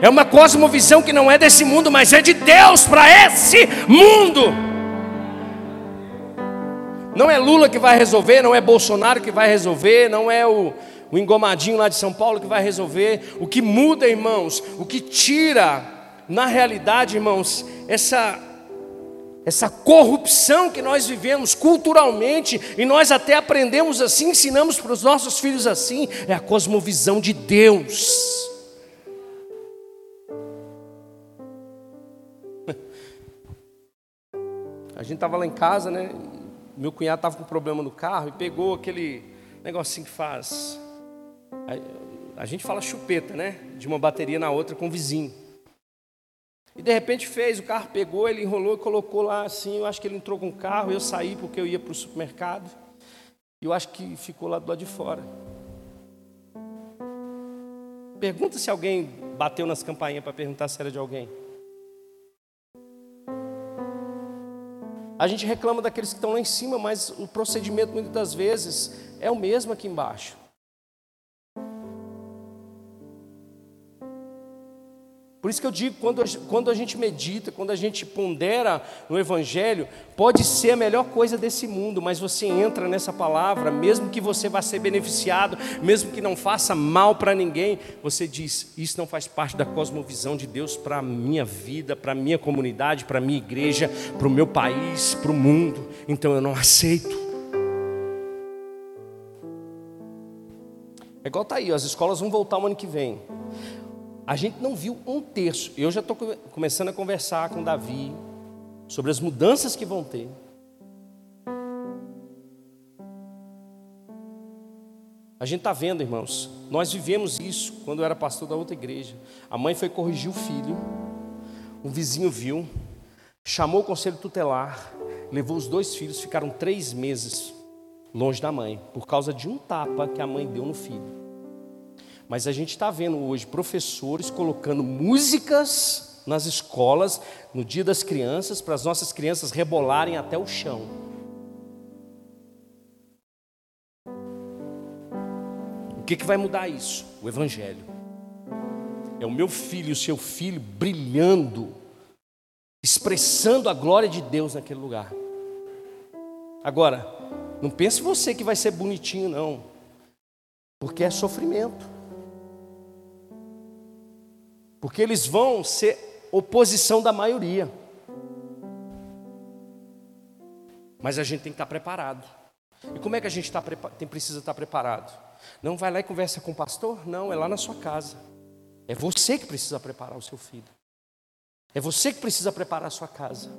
[SPEAKER 1] É uma cosmovisão que não é desse mundo, mas é de Deus para esse mundo. Não é Lula que vai resolver, não é Bolsonaro que vai resolver, não é o, o engomadinho lá de São Paulo que vai resolver. O que muda, irmãos, o que tira, na realidade, irmãos, essa essa corrupção que nós vivemos culturalmente, e nós até aprendemos assim, ensinamos para os nossos filhos assim, é a cosmovisão de Deus. A gente estava lá em casa, né? Meu cunhado estava com problema no carro e pegou aquele negocinho que faz. A, a gente fala chupeta, né? De uma bateria na outra com o vizinho. E de repente fez, o carro pegou, ele enrolou e colocou lá assim. Eu acho que ele entrou com o carro, eu saí porque eu ia para o supermercado. E eu acho que ficou lá do lado de fora. Pergunta se alguém bateu nas campainhas para perguntar se era de alguém. A gente reclama daqueles que estão lá em cima, mas o procedimento muitas das vezes é o mesmo aqui embaixo. Por isso que eu digo, quando a, quando a gente medita, quando a gente pondera no Evangelho, pode ser a melhor coisa desse mundo, mas você entra nessa palavra, mesmo que você vá ser beneficiado, mesmo que não faça mal para ninguém, você diz: Isso não faz parte da cosmovisão de Deus para a minha vida, para a minha comunidade, para a minha igreja, para o meu país, para o mundo, então eu não aceito. É igual tá aí, as escolas vão voltar o ano que vem. A gente não viu um terço. Eu já estou começando a conversar com Davi sobre as mudanças que vão ter. A gente está vendo, irmãos. Nós vivemos isso quando eu era pastor da outra igreja. A mãe foi corrigir o filho. Um vizinho viu, chamou o conselho tutelar, levou os dois filhos, ficaram três meses longe da mãe, por causa de um tapa que a mãe deu no filho. Mas a gente está vendo hoje professores colocando músicas nas escolas no dia das crianças para as nossas crianças rebolarem até o chão. O que, que vai mudar isso? O Evangelho. É o meu filho, o seu filho brilhando, expressando a glória de Deus naquele lugar. Agora, não pense você que vai ser bonitinho, não, porque é sofrimento. Porque eles vão ser oposição da maioria. Mas a gente tem que estar preparado. E como é que a gente tá, tem, precisa estar preparado? Não vai lá e conversa com o pastor? Não, é lá na sua casa. É você que precisa preparar o seu filho. É você que precisa preparar a sua casa.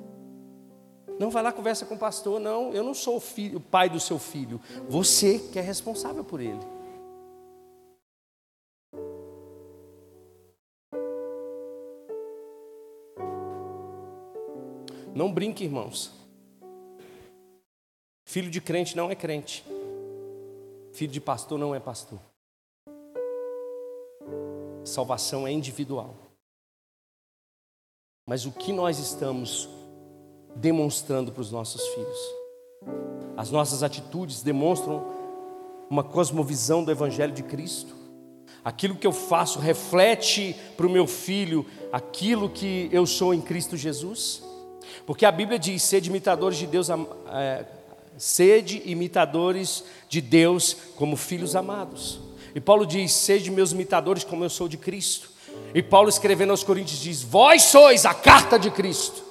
[SPEAKER 1] Não vai lá conversa com o pastor, não. Eu não sou o, filho, o pai do seu filho. Você que é responsável por ele. Não brinque, irmãos. Filho de crente não é crente. Filho de pastor não é pastor. Salvação é individual. Mas o que nós estamos demonstrando para os nossos filhos? As nossas atitudes demonstram uma cosmovisão do Evangelho de Cristo. Aquilo que eu faço reflete para o meu filho aquilo que eu sou em Cristo Jesus? Porque a Bíblia diz: sede imitadores de Deus, é, sede imitadores de Deus como filhos amados. E Paulo diz: sede meus imitadores como eu sou de Cristo. E Paulo escrevendo aos Coríntios diz: vós sois a carta de Cristo.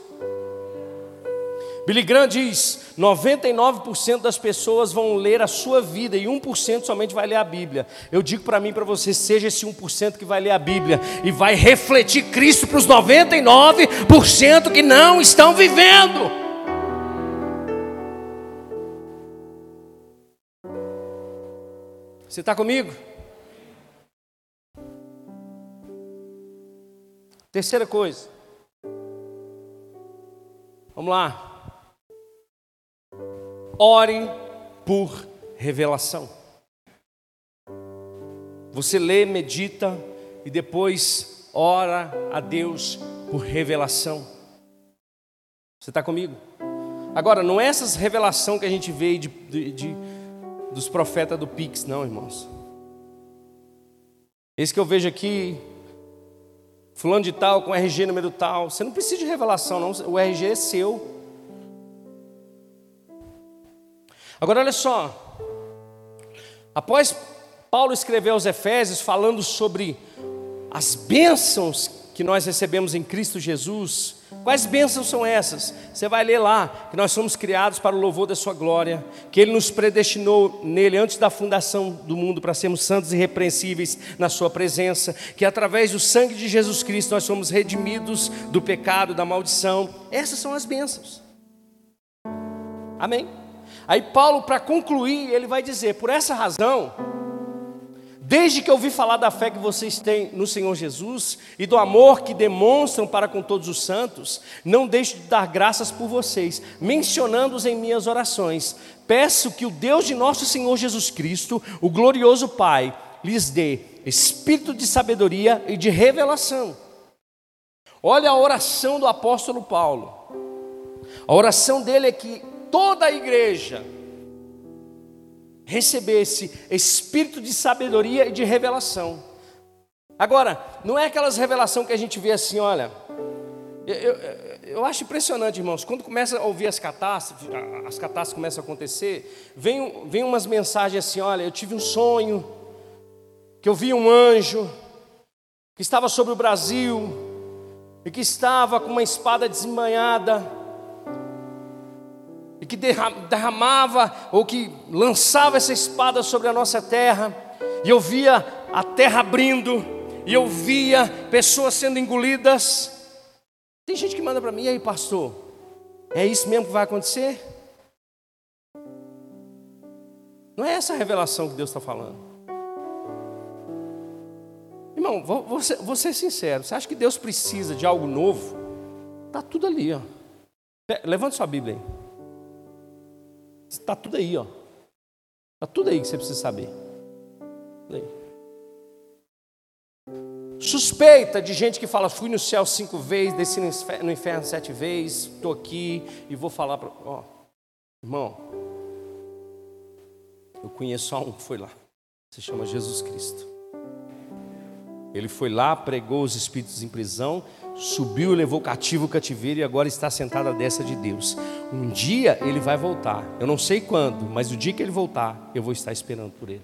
[SPEAKER 1] Billy Graham diz: 99% das pessoas vão ler a sua vida e 1% somente vai ler a Bíblia. Eu digo para mim, para você, seja esse 1% que vai ler a Bíblia e vai refletir Cristo para os 99% que não estão vivendo. Você está comigo? Terceira coisa. Vamos lá. Ore por revelação. Você lê, medita e depois ora a Deus por revelação. Você está comigo? Agora, não é essas revelação que a gente vê de, de, de, dos profetas do Pix, não, irmãos. Esse que eu vejo aqui, fulano de tal, com RG número tal. Você não precisa de revelação, não. O RG é seu. Agora olha só, após Paulo escrever aos Efésios falando sobre as bênçãos que nós recebemos em Cristo Jesus, quais bênçãos são essas? Você vai ler lá que nós somos criados para o louvor da Sua glória, que Ele nos predestinou nele antes da fundação do mundo para sermos santos e irrepreensíveis na Sua presença, que através do sangue de Jesus Cristo nós somos redimidos do pecado, da maldição. Essas são as bênçãos. Amém? Aí Paulo, para concluir, ele vai dizer: por essa razão, desde que eu ouvi falar da fé que vocês têm no Senhor Jesus e do amor que demonstram para com todos os santos, não deixo de dar graças por vocês, mencionando-os em minhas orações. Peço que o Deus de nosso Senhor Jesus Cristo, o glorioso Pai, lhes dê espírito de sabedoria e de revelação. Olha a oração do apóstolo Paulo. A oração dele é que toda a igreja recebesse espírito de sabedoria e de revelação. Agora, não é aquelas revelação que a gente vê assim, olha. Eu, eu, eu, acho impressionante, irmãos, quando começa a ouvir as catástrofes, as catástrofes começam a acontecer, vem, vem umas mensagens assim: olha, eu tive um sonho, que eu vi um anjo, que estava sobre o Brasil, e que estava com uma espada desmanhada, e que derramava, ou que lançava essa espada sobre a nossa terra, e eu via a terra abrindo, e eu via pessoas sendo engolidas. Tem gente que manda para mim, e aí, pastor, é isso mesmo que vai acontecer? Não é essa a revelação que Deus está falando. Irmão, vou, vou, ser, vou ser sincero, você acha que Deus precisa de algo novo? Está tudo ali, ó. Levanta sua Bíblia aí. Está tudo aí, ó. Está tudo aí que você precisa saber. Suspeita de gente que fala: fui no céu cinco vezes, desci no inferno sete vezes, estou aqui e vou falar para. Ó, irmão, eu conheço só um que foi lá, se chama Jesus Cristo. Ele foi lá, pregou os espíritos em prisão, subiu levou cativo o cativeiro e agora está sentado à destra de Deus. Um dia ele vai voltar, eu não sei quando, mas o dia que ele voltar, eu vou estar esperando por ele.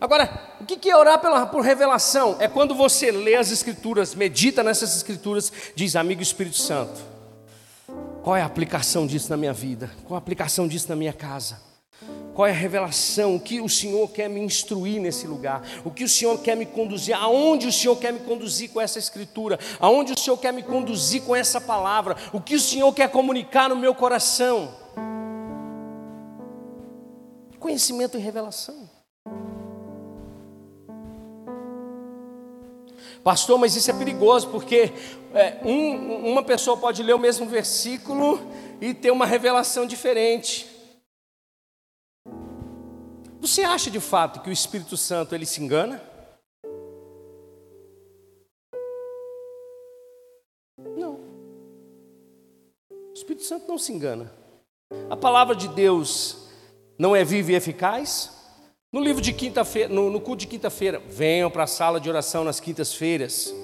[SPEAKER 1] Agora, o que é orar pela, por revelação? É quando você lê as Escrituras, medita nessas Escrituras, diz, amigo Espírito Santo, qual é a aplicação disso na minha vida? Qual a aplicação disso na minha casa? Qual é a revelação? O que o Senhor quer me instruir nesse lugar? O que o Senhor quer me conduzir? Aonde o Senhor quer me conduzir com essa escritura? Aonde o Senhor quer me conduzir com essa palavra? O que o Senhor quer comunicar no meu coração? Conhecimento e revelação. Pastor, mas isso é perigoso, porque é, um, uma pessoa pode ler o mesmo versículo e ter uma revelação diferente. Você acha de fato que o Espírito Santo ele se engana? Não. O Espírito Santo não se engana. A palavra de Deus não é viva e eficaz? No livro de quinta-feira, no, no, culto de quinta-feira, venham para a sala de oração nas quintas-feiras.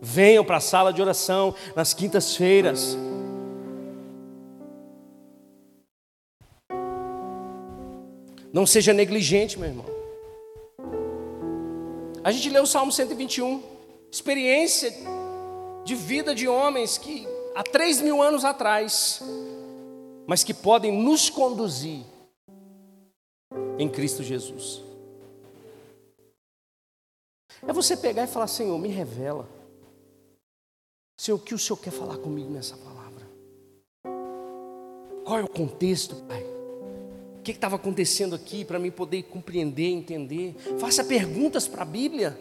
[SPEAKER 1] Venham para a sala de oração nas quintas-feiras. Não seja negligente, meu irmão. A gente leu o Salmo 121, experiência de vida de homens que há três mil anos atrás, mas que podem nos conduzir em Cristo Jesus. É você pegar e falar: Senhor, me revela. Senhor, o que o Senhor quer falar comigo nessa palavra? Qual é o contexto, Pai? O que estava acontecendo aqui para mim poder compreender, entender? Faça perguntas para a Bíblia.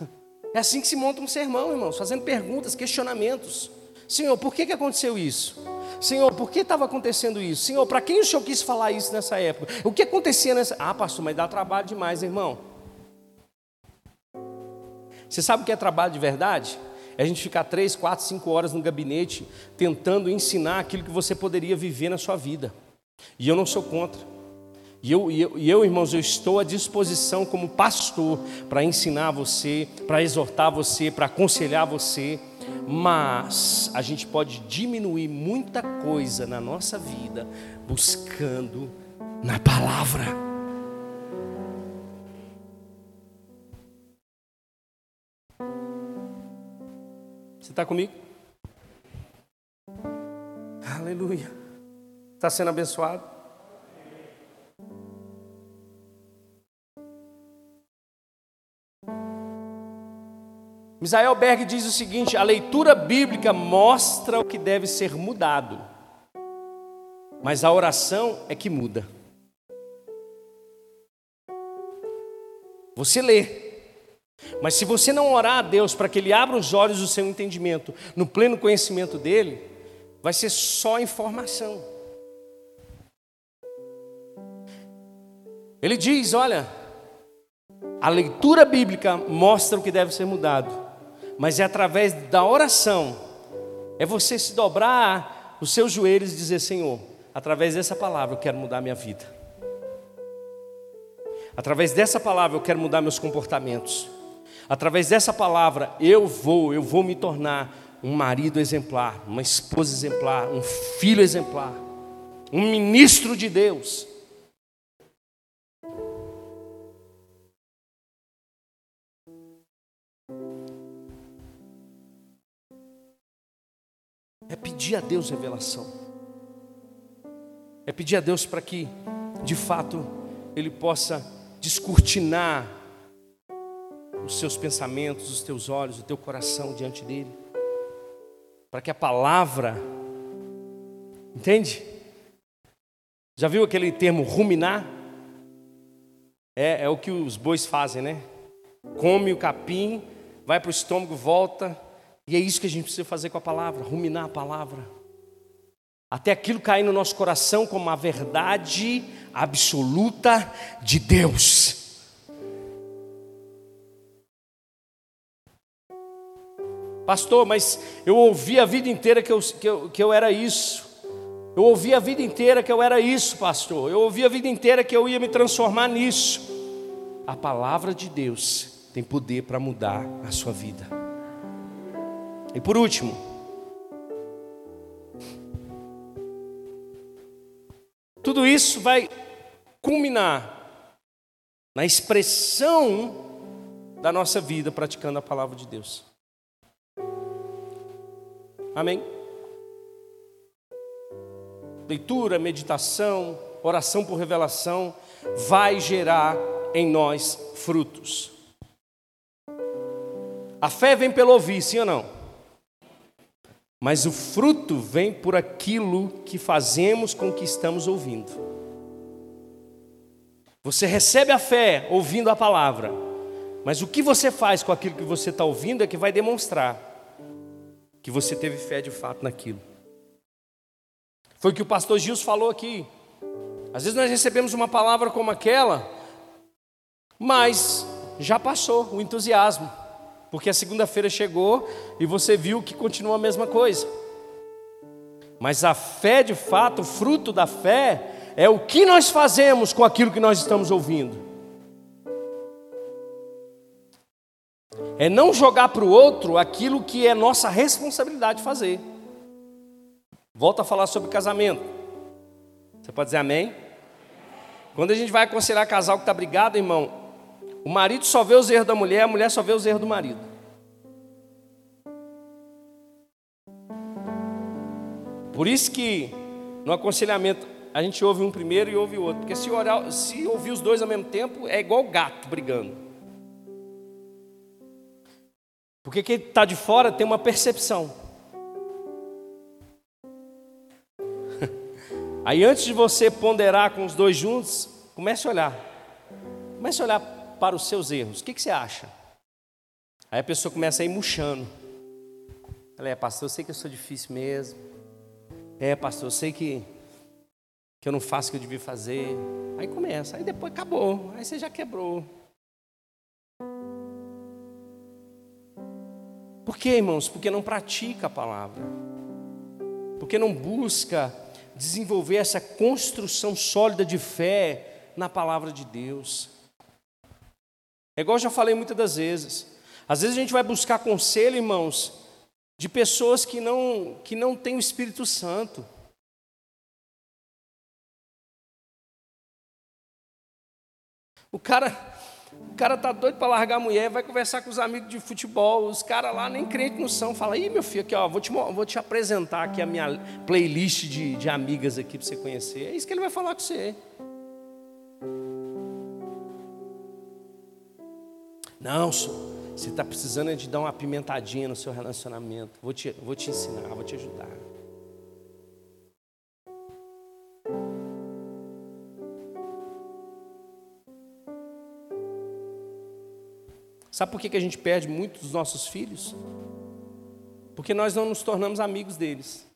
[SPEAKER 1] É assim que se monta um sermão, irmãos, fazendo perguntas, questionamentos. Senhor, por que, que aconteceu isso? Senhor, por que estava acontecendo isso? Senhor, para quem o Senhor quis falar isso nessa época? O que acontecia nessa. Ah, pastor, mas dá trabalho demais, irmão. Você sabe o que é trabalho de verdade? É a gente ficar três, quatro, cinco horas no gabinete tentando ensinar aquilo que você poderia viver na sua vida. E eu não sou contra. E eu, e eu, e eu irmãos, eu estou à disposição como pastor para ensinar você, para exortar você, para aconselhar você mas a gente pode diminuir muita coisa na nossa vida buscando na palavra. Você está comigo? Aleluia. Está sendo abençoado? Misael Berg diz o seguinte: a leitura bíblica mostra o que deve ser mudado, mas a oração é que muda. Você lê, mas se você não orar a Deus para que Ele abra os olhos do seu entendimento, no pleno conhecimento dele, vai ser só informação. Ele diz: olha, a leitura bíblica mostra o que deve ser mudado, mas é através da oração. É você se dobrar os seus joelhos e dizer: Senhor, através dessa palavra eu quero mudar minha vida. Através dessa palavra eu quero mudar meus comportamentos. Através dessa palavra eu vou, eu vou me tornar um marido exemplar, uma esposa exemplar, um filho exemplar, um ministro de Deus. É pedir a Deus revelação. É pedir a Deus para que, de fato, Ele possa descortinar os seus pensamentos, os teus olhos, o teu coração diante dEle. Para que a palavra, entende? Já viu aquele termo ruminar? É, é o que os bois fazem, né? Come o capim, vai para o estômago, volta, e é isso que a gente precisa fazer com a palavra, ruminar a palavra. Até aquilo cair no nosso coração como a verdade absoluta de Deus. Pastor, mas eu ouvi a vida inteira que eu, que eu, que eu era isso. Eu ouvi a vida inteira que eu era isso, pastor. Eu ouvi a vida inteira que eu ia me transformar nisso. A palavra de Deus tem poder para mudar a sua vida. E por último, tudo isso vai culminar na expressão da nossa vida praticando a palavra de Deus. Amém? Leitura, meditação, oração por revelação vai gerar em nós frutos. A fé vem pelo ouvir, sim ou não? Mas o fruto vem por aquilo que fazemos com o que estamos ouvindo. Você recebe a fé ouvindo a palavra, mas o que você faz com aquilo que você está ouvindo é que vai demonstrar que você teve fé de fato naquilo. Foi o que o pastor Gils falou aqui. Às vezes nós recebemos uma palavra como aquela, mas já passou o entusiasmo. Porque a segunda-feira chegou e você viu que continua a mesma coisa. Mas a fé, de fato, o fruto da fé, é o que nós fazemos com aquilo que nós estamos ouvindo. É não jogar para o outro aquilo que é nossa responsabilidade fazer. Volta a falar sobre casamento. Você pode dizer amém? Quando a gente vai aconselhar casal que está brigado, irmão, o marido só vê os erros da mulher, a mulher só vê os erros do marido. Por isso que no aconselhamento a gente ouve um primeiro e ouve o outro. Porque se, orar, se ouvir os dois ao mesmo tempo, é igual gato brigando. Porque quem está de fora tem uma percepção. Aí antes de você ponderar com os dois juntos, comece a olhar. Comece a olhar para os seus erros. O que, que você acha? Aí a pessoa começa a ir murchando. Ela é, pastor, eu sei que eu sou difícil mesmo. É, pastor, eu sei que, que eu não faço o que eu devia fazer. Aí começa, aí depois acabou, aí você já quebrou. Por quê, irmãos? Porque não pratica a palavra. Porque não busca desenvolver essa construção sólida de fé na palavra de Deus. É igual eu já falei muitas das vezes. Às vezes a gente vai buscar conselho, irmãos, de pessoas que não, que não têm o Espírito Santo. O cara, o cara tá doido para largar a mulher, vai conversar com os amigos de futebol, os caras lá nem crente não são. Fala, ih, meu filho, aqui, ó, vou te, vou te apresentar aqui a minha playlist de, de amigas aqui para você conhecer. É isso que ele vai falar com você. Não, você está precisando de dar uma apimentadinha no seu relacionamento. Vou te, vou te ensinar, vou te ajudar. Sabe por que a gente perde muito dos nossos filhos? Porque nós não nos tornamos amigos deles.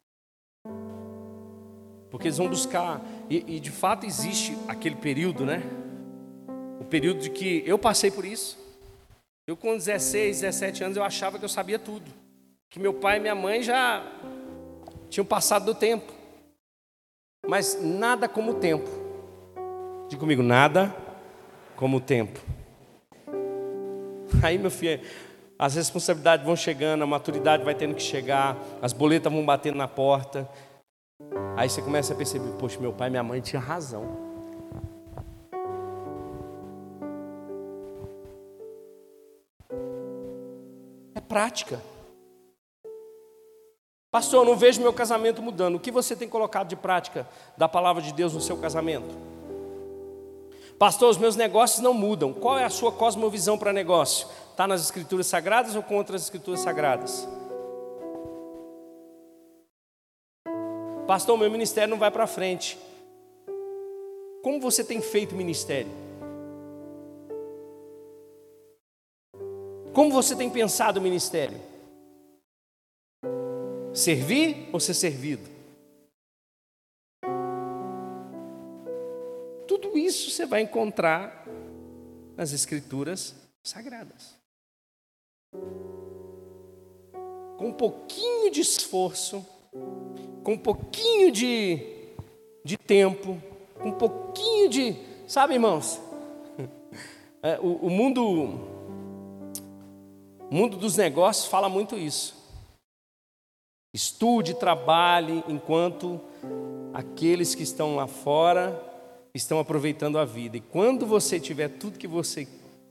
[SPEAKER 1] Porque eles vão buscar, e, e de fato existe aquele período, né? O período de que eu passei por isso. Eu com 16, 17 anos eu achava que eu sabia tudo. Que meu pai e minha mãe já tinham passado do tempo. Mas nada como o tempo. Diga comigo, nada como o tempo. Aí, meu filho, as responsabilidades vão chegando, a maturidade vai tendo que chegar, as boletas vão batendo na porta. Aí você começa a perceber, poxa, meu pai e minha mãe tinham razão. Prática. Pastor, eu não vejo meu casamento mudando. O que você tem colocado de prática da palavra de Deus no seu casamento? Pastor, os meus negócios não mudam. Qual é a sua cosmovisão para negócio? Está nas escrituras sagradas ou contra as escrituras sagradas? Pastor, meu ministério não vai para frente. Como você tem feito ministério? Como você tem pensado o ministério? Servir ou ser servido? Tudo isso você vai encontrar nas Escrituras Sagradas. Com um pouquinho de esforço, com um pouquinho de, de tempo, com um pouquinho de. Sabe, irmãos? É, o, o mundo. O mundo dos negócios fala muito isso. Estude, trabalhe, enquanto aqueles que estão lá fora estão aproveitando a vida. E quando você tiver tudo que você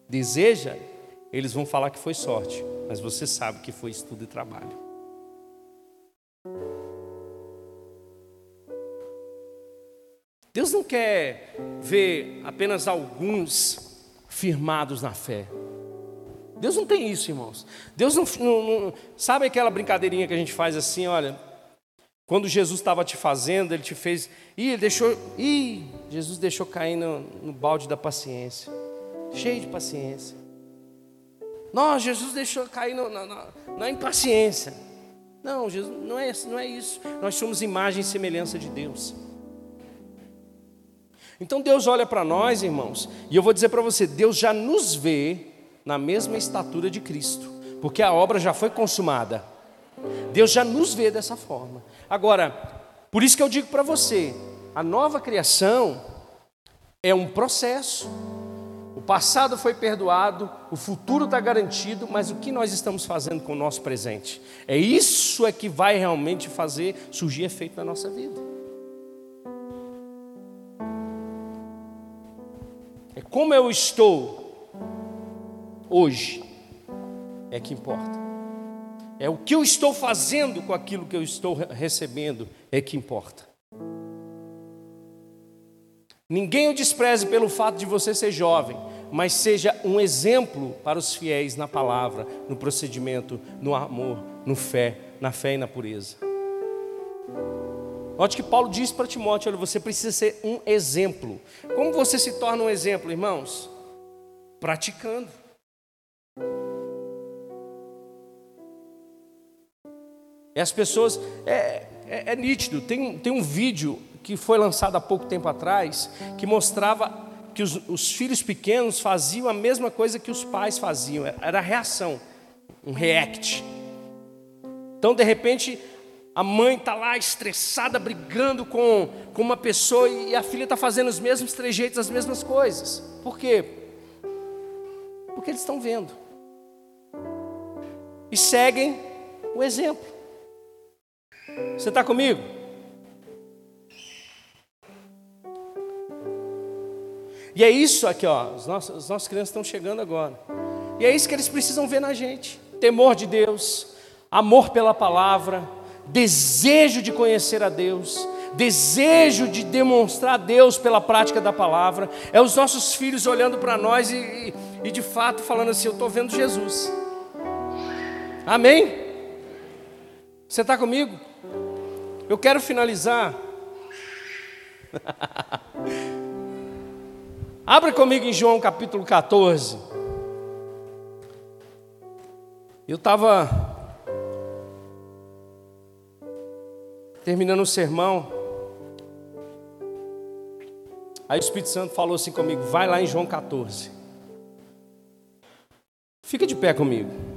[SPEAKER 1] deseja, eles vão falar que foi sorte, mas você sabe que foi estudo e trabalho. Deus não quer ver apenas alguns firmados na fé. Deus não tem isso, irmãos. Deus não, não, não, Sabe aquela brincadeirinha que a gente faz assim, olha. Quando Jesus estava te fazendo, ele te fez. Ih, ele deixou. Ih, Jesus deixou cair no, no balde da paciência. Cheio de paciência. Não, Jesus deixou cair no, na, na impaciência. Não, Jesus, não é, não é isso. Nós somos imagem e semelhança de Deus. Então Deus olha para nós, irmãos, e eu vou dizer para você: Deus já nos vê na mesma estatura de Cristo, porque a obra já foi consumada. Deus já nos vê dessa forma. Agora, por isso que eu digo para você, a nova criação é um processo. O passado foi perdoado, o futuro está garantido, mas o que nós estamos fazendo com o nosso presente? É isso é que vai realmente fazer surgir efeito na nossa vida. É como eu estou hoje é que importa. É o que eu estou fazendo com aquilo que eu estou recebendo é que importa. Ninguém o despreze pelo fato de você ser jovem, mas seja um exemplo para os fiéis na palavra, no procedimento, no amor, no fé, na fé e na pureza. Note que Paulo diz para Timóteo: olha, você precisa ser um exemplo. Como você se torna um exemplo, irmãos? Praticando. E as pessoas. É, é, é nítido. Tem, tem um vídeo que foi lançado há pouco tempo atrás que mostrava que os, os, filhos pequenos faziam a mesma coisa que os pais faziam. Era a reação, um react. Então, de repente, a mãe está lá estressada, brigando com, com uma pessoa e a filha está fazendo os mesmos trejeitos, as mesmas coisas. Por quê? Porque eles estão vendo. E seguem o exemplo. Você está comigo? E é isso aqui, ó. Os nossos, os crianças estão chegando agora. E é isso que eles precisam ver na gente: temor de Deus, amor pela palavra, desejo de conhecer a Deus, desejo de demonstrar a Deus pela prática da palavra. É os nossos filhos olhando para nós e, e, e, de fato falando assim: Eu estou vendo Jesus. Amém? Você está comigo? Eu quero finalizar. Abra comigo em João capítulo 14. Eu estava terminando o sermão. Aí o Espírito Santo falou assim comigo: vai lá em João 14. Fica de pé comigo.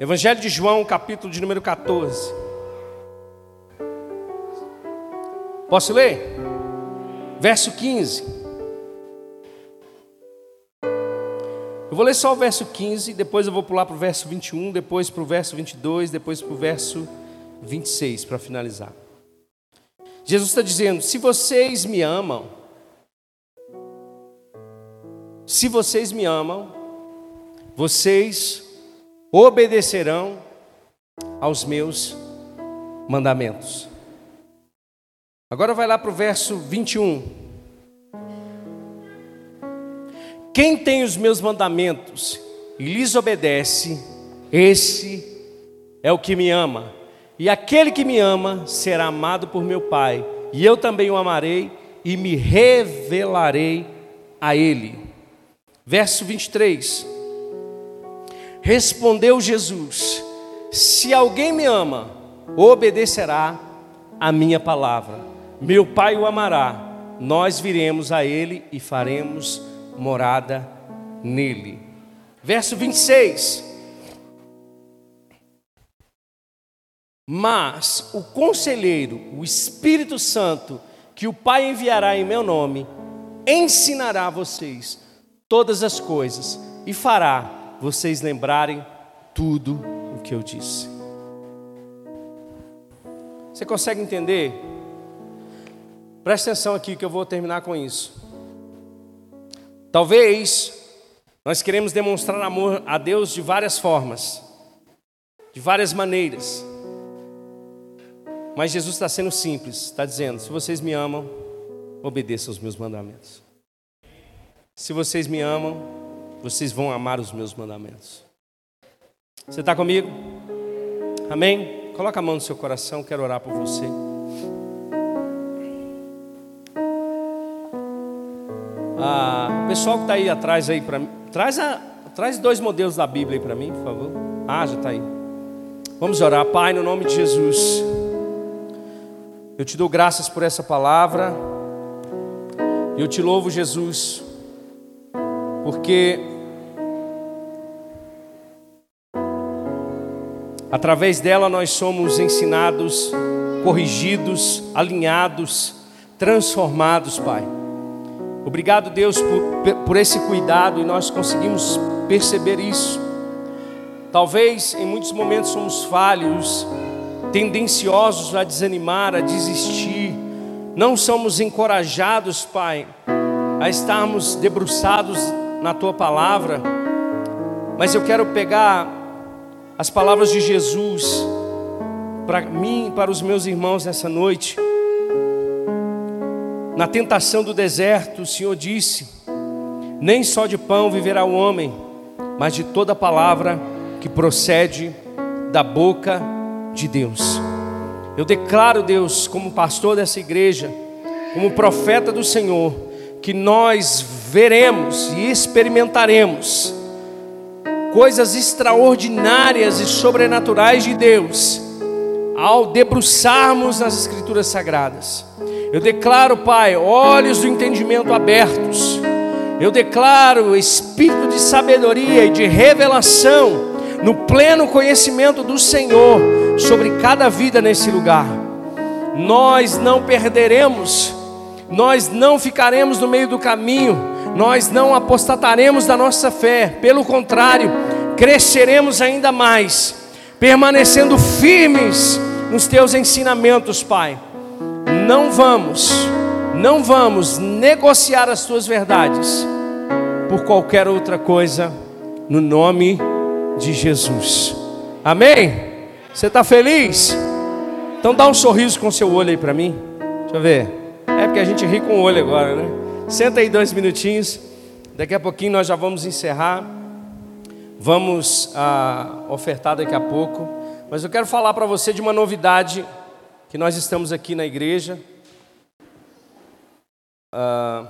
[SPEAKER 1] Evangelho de João, capítulo de número 14. Posso ler? Verso 15. Eu vou ler só o verso 15, depois eu vou pular para o verso 21, depois para o verso 22, depois para o verso 26, para finalizar. Jesus está dizendo: se vocês me amam, se vocês me amam, vocês obedecerão aos meus mandamentos. Agora vai lá para o verso 21. Quem tem os meus mandamentos e lhes obedece, esse é o que me ama. E aquele que me ama será amado por meu Pai, e eu também o amarei e me revelarei a ele. Verso 23. Respondeu Jesus: Se alguém me ama, obedecerá a minha palavra. Meu Pai o amará. Nós viremos a ele e faremos morada nele. Verso 26. Mas o conselheiro, o Espírito Santo, que o Pai enviará em meu nome, ensinará a vocês todas as coisas e fará vocês lembrarem tudo o que eu disse. Você consegue entender? Presta atenção aqui que eu vou terminar com isso. Talvez nós queremos demonstrar amor a Deus de várias formas, de várias maneiras. Mas Jesus está sendo simples, está dizendo: se vocês me amam, obedeçam os meus mandamentos. Se vocês me amam, vocês vão amar os meus mandamentos. Você está comigo? Amém? Coloca a mão no seu coração, quero orar por você. Ah, o pessoal que está aí atrás aí para mim, traz, a, traz dois modelos da Bíblia aí para mim, por favor. Ah, já está aí. Vamos orar, Pai, no nome de Jesus. Eu te dou graças por essa palavra. Eu te louvo, Jesus, porque Através dela nós somos ensinados, corrigidos, alinhados, transformados, Pai. Obrigado, Deus, por, por esse cuidado e nós conseguimos perceber isso. Talvez em muitos momentos somos falhos, tendenciosos a desanimar, a desistir. Não somos encorajados, Pai, a estarmos debruçados na tua palavra. Mas eu quero pegar as palavras de Jesus para mim e para os meus irmãos nessa noite. Na tentação do deserto, o Senhor disse: Nem só de pão viverá o homem, mas de toda palavra que procede da boca de Deus. Eu declaro, Deus, como pastor dessa igreja, como profeta do Senhor, que nós veremos e experimentaremos coisas extraordinárias e sobrenaturais de Deus ao debruçarmos nas Escrituras Sagradas. Eu declaro, Pai, olhos do entendimento abertos. Eu declaro espírito de sabedoria e de revelação no pleno conhecimento do Senhor sobre cada vida nesse lugar. Nós não perderemos, nós não ficaremos no meio do caminho nós não apostataremos da nossa fé, pelo contrário, cresceremos ainda mais, permanecendo firmes nos teus ensinamentos, Pai. Não vamos, não vamos negociar as tuas verdades por qualquer outra coisa, no nome de Jesus. Amém? Você está feliz? Então dá um sorriso com seu olho aí para mim. Deixa eu ver. É porque a gente ri com o olho agora, né? Senta aí dois minutinhos. Daqui a pouquinho nós já vamos encerrar. Vamos ah, ofertar daqui a pouco. Mas eu quero falar para você de uma novidade que nós estamos aqui na igreja. Ah,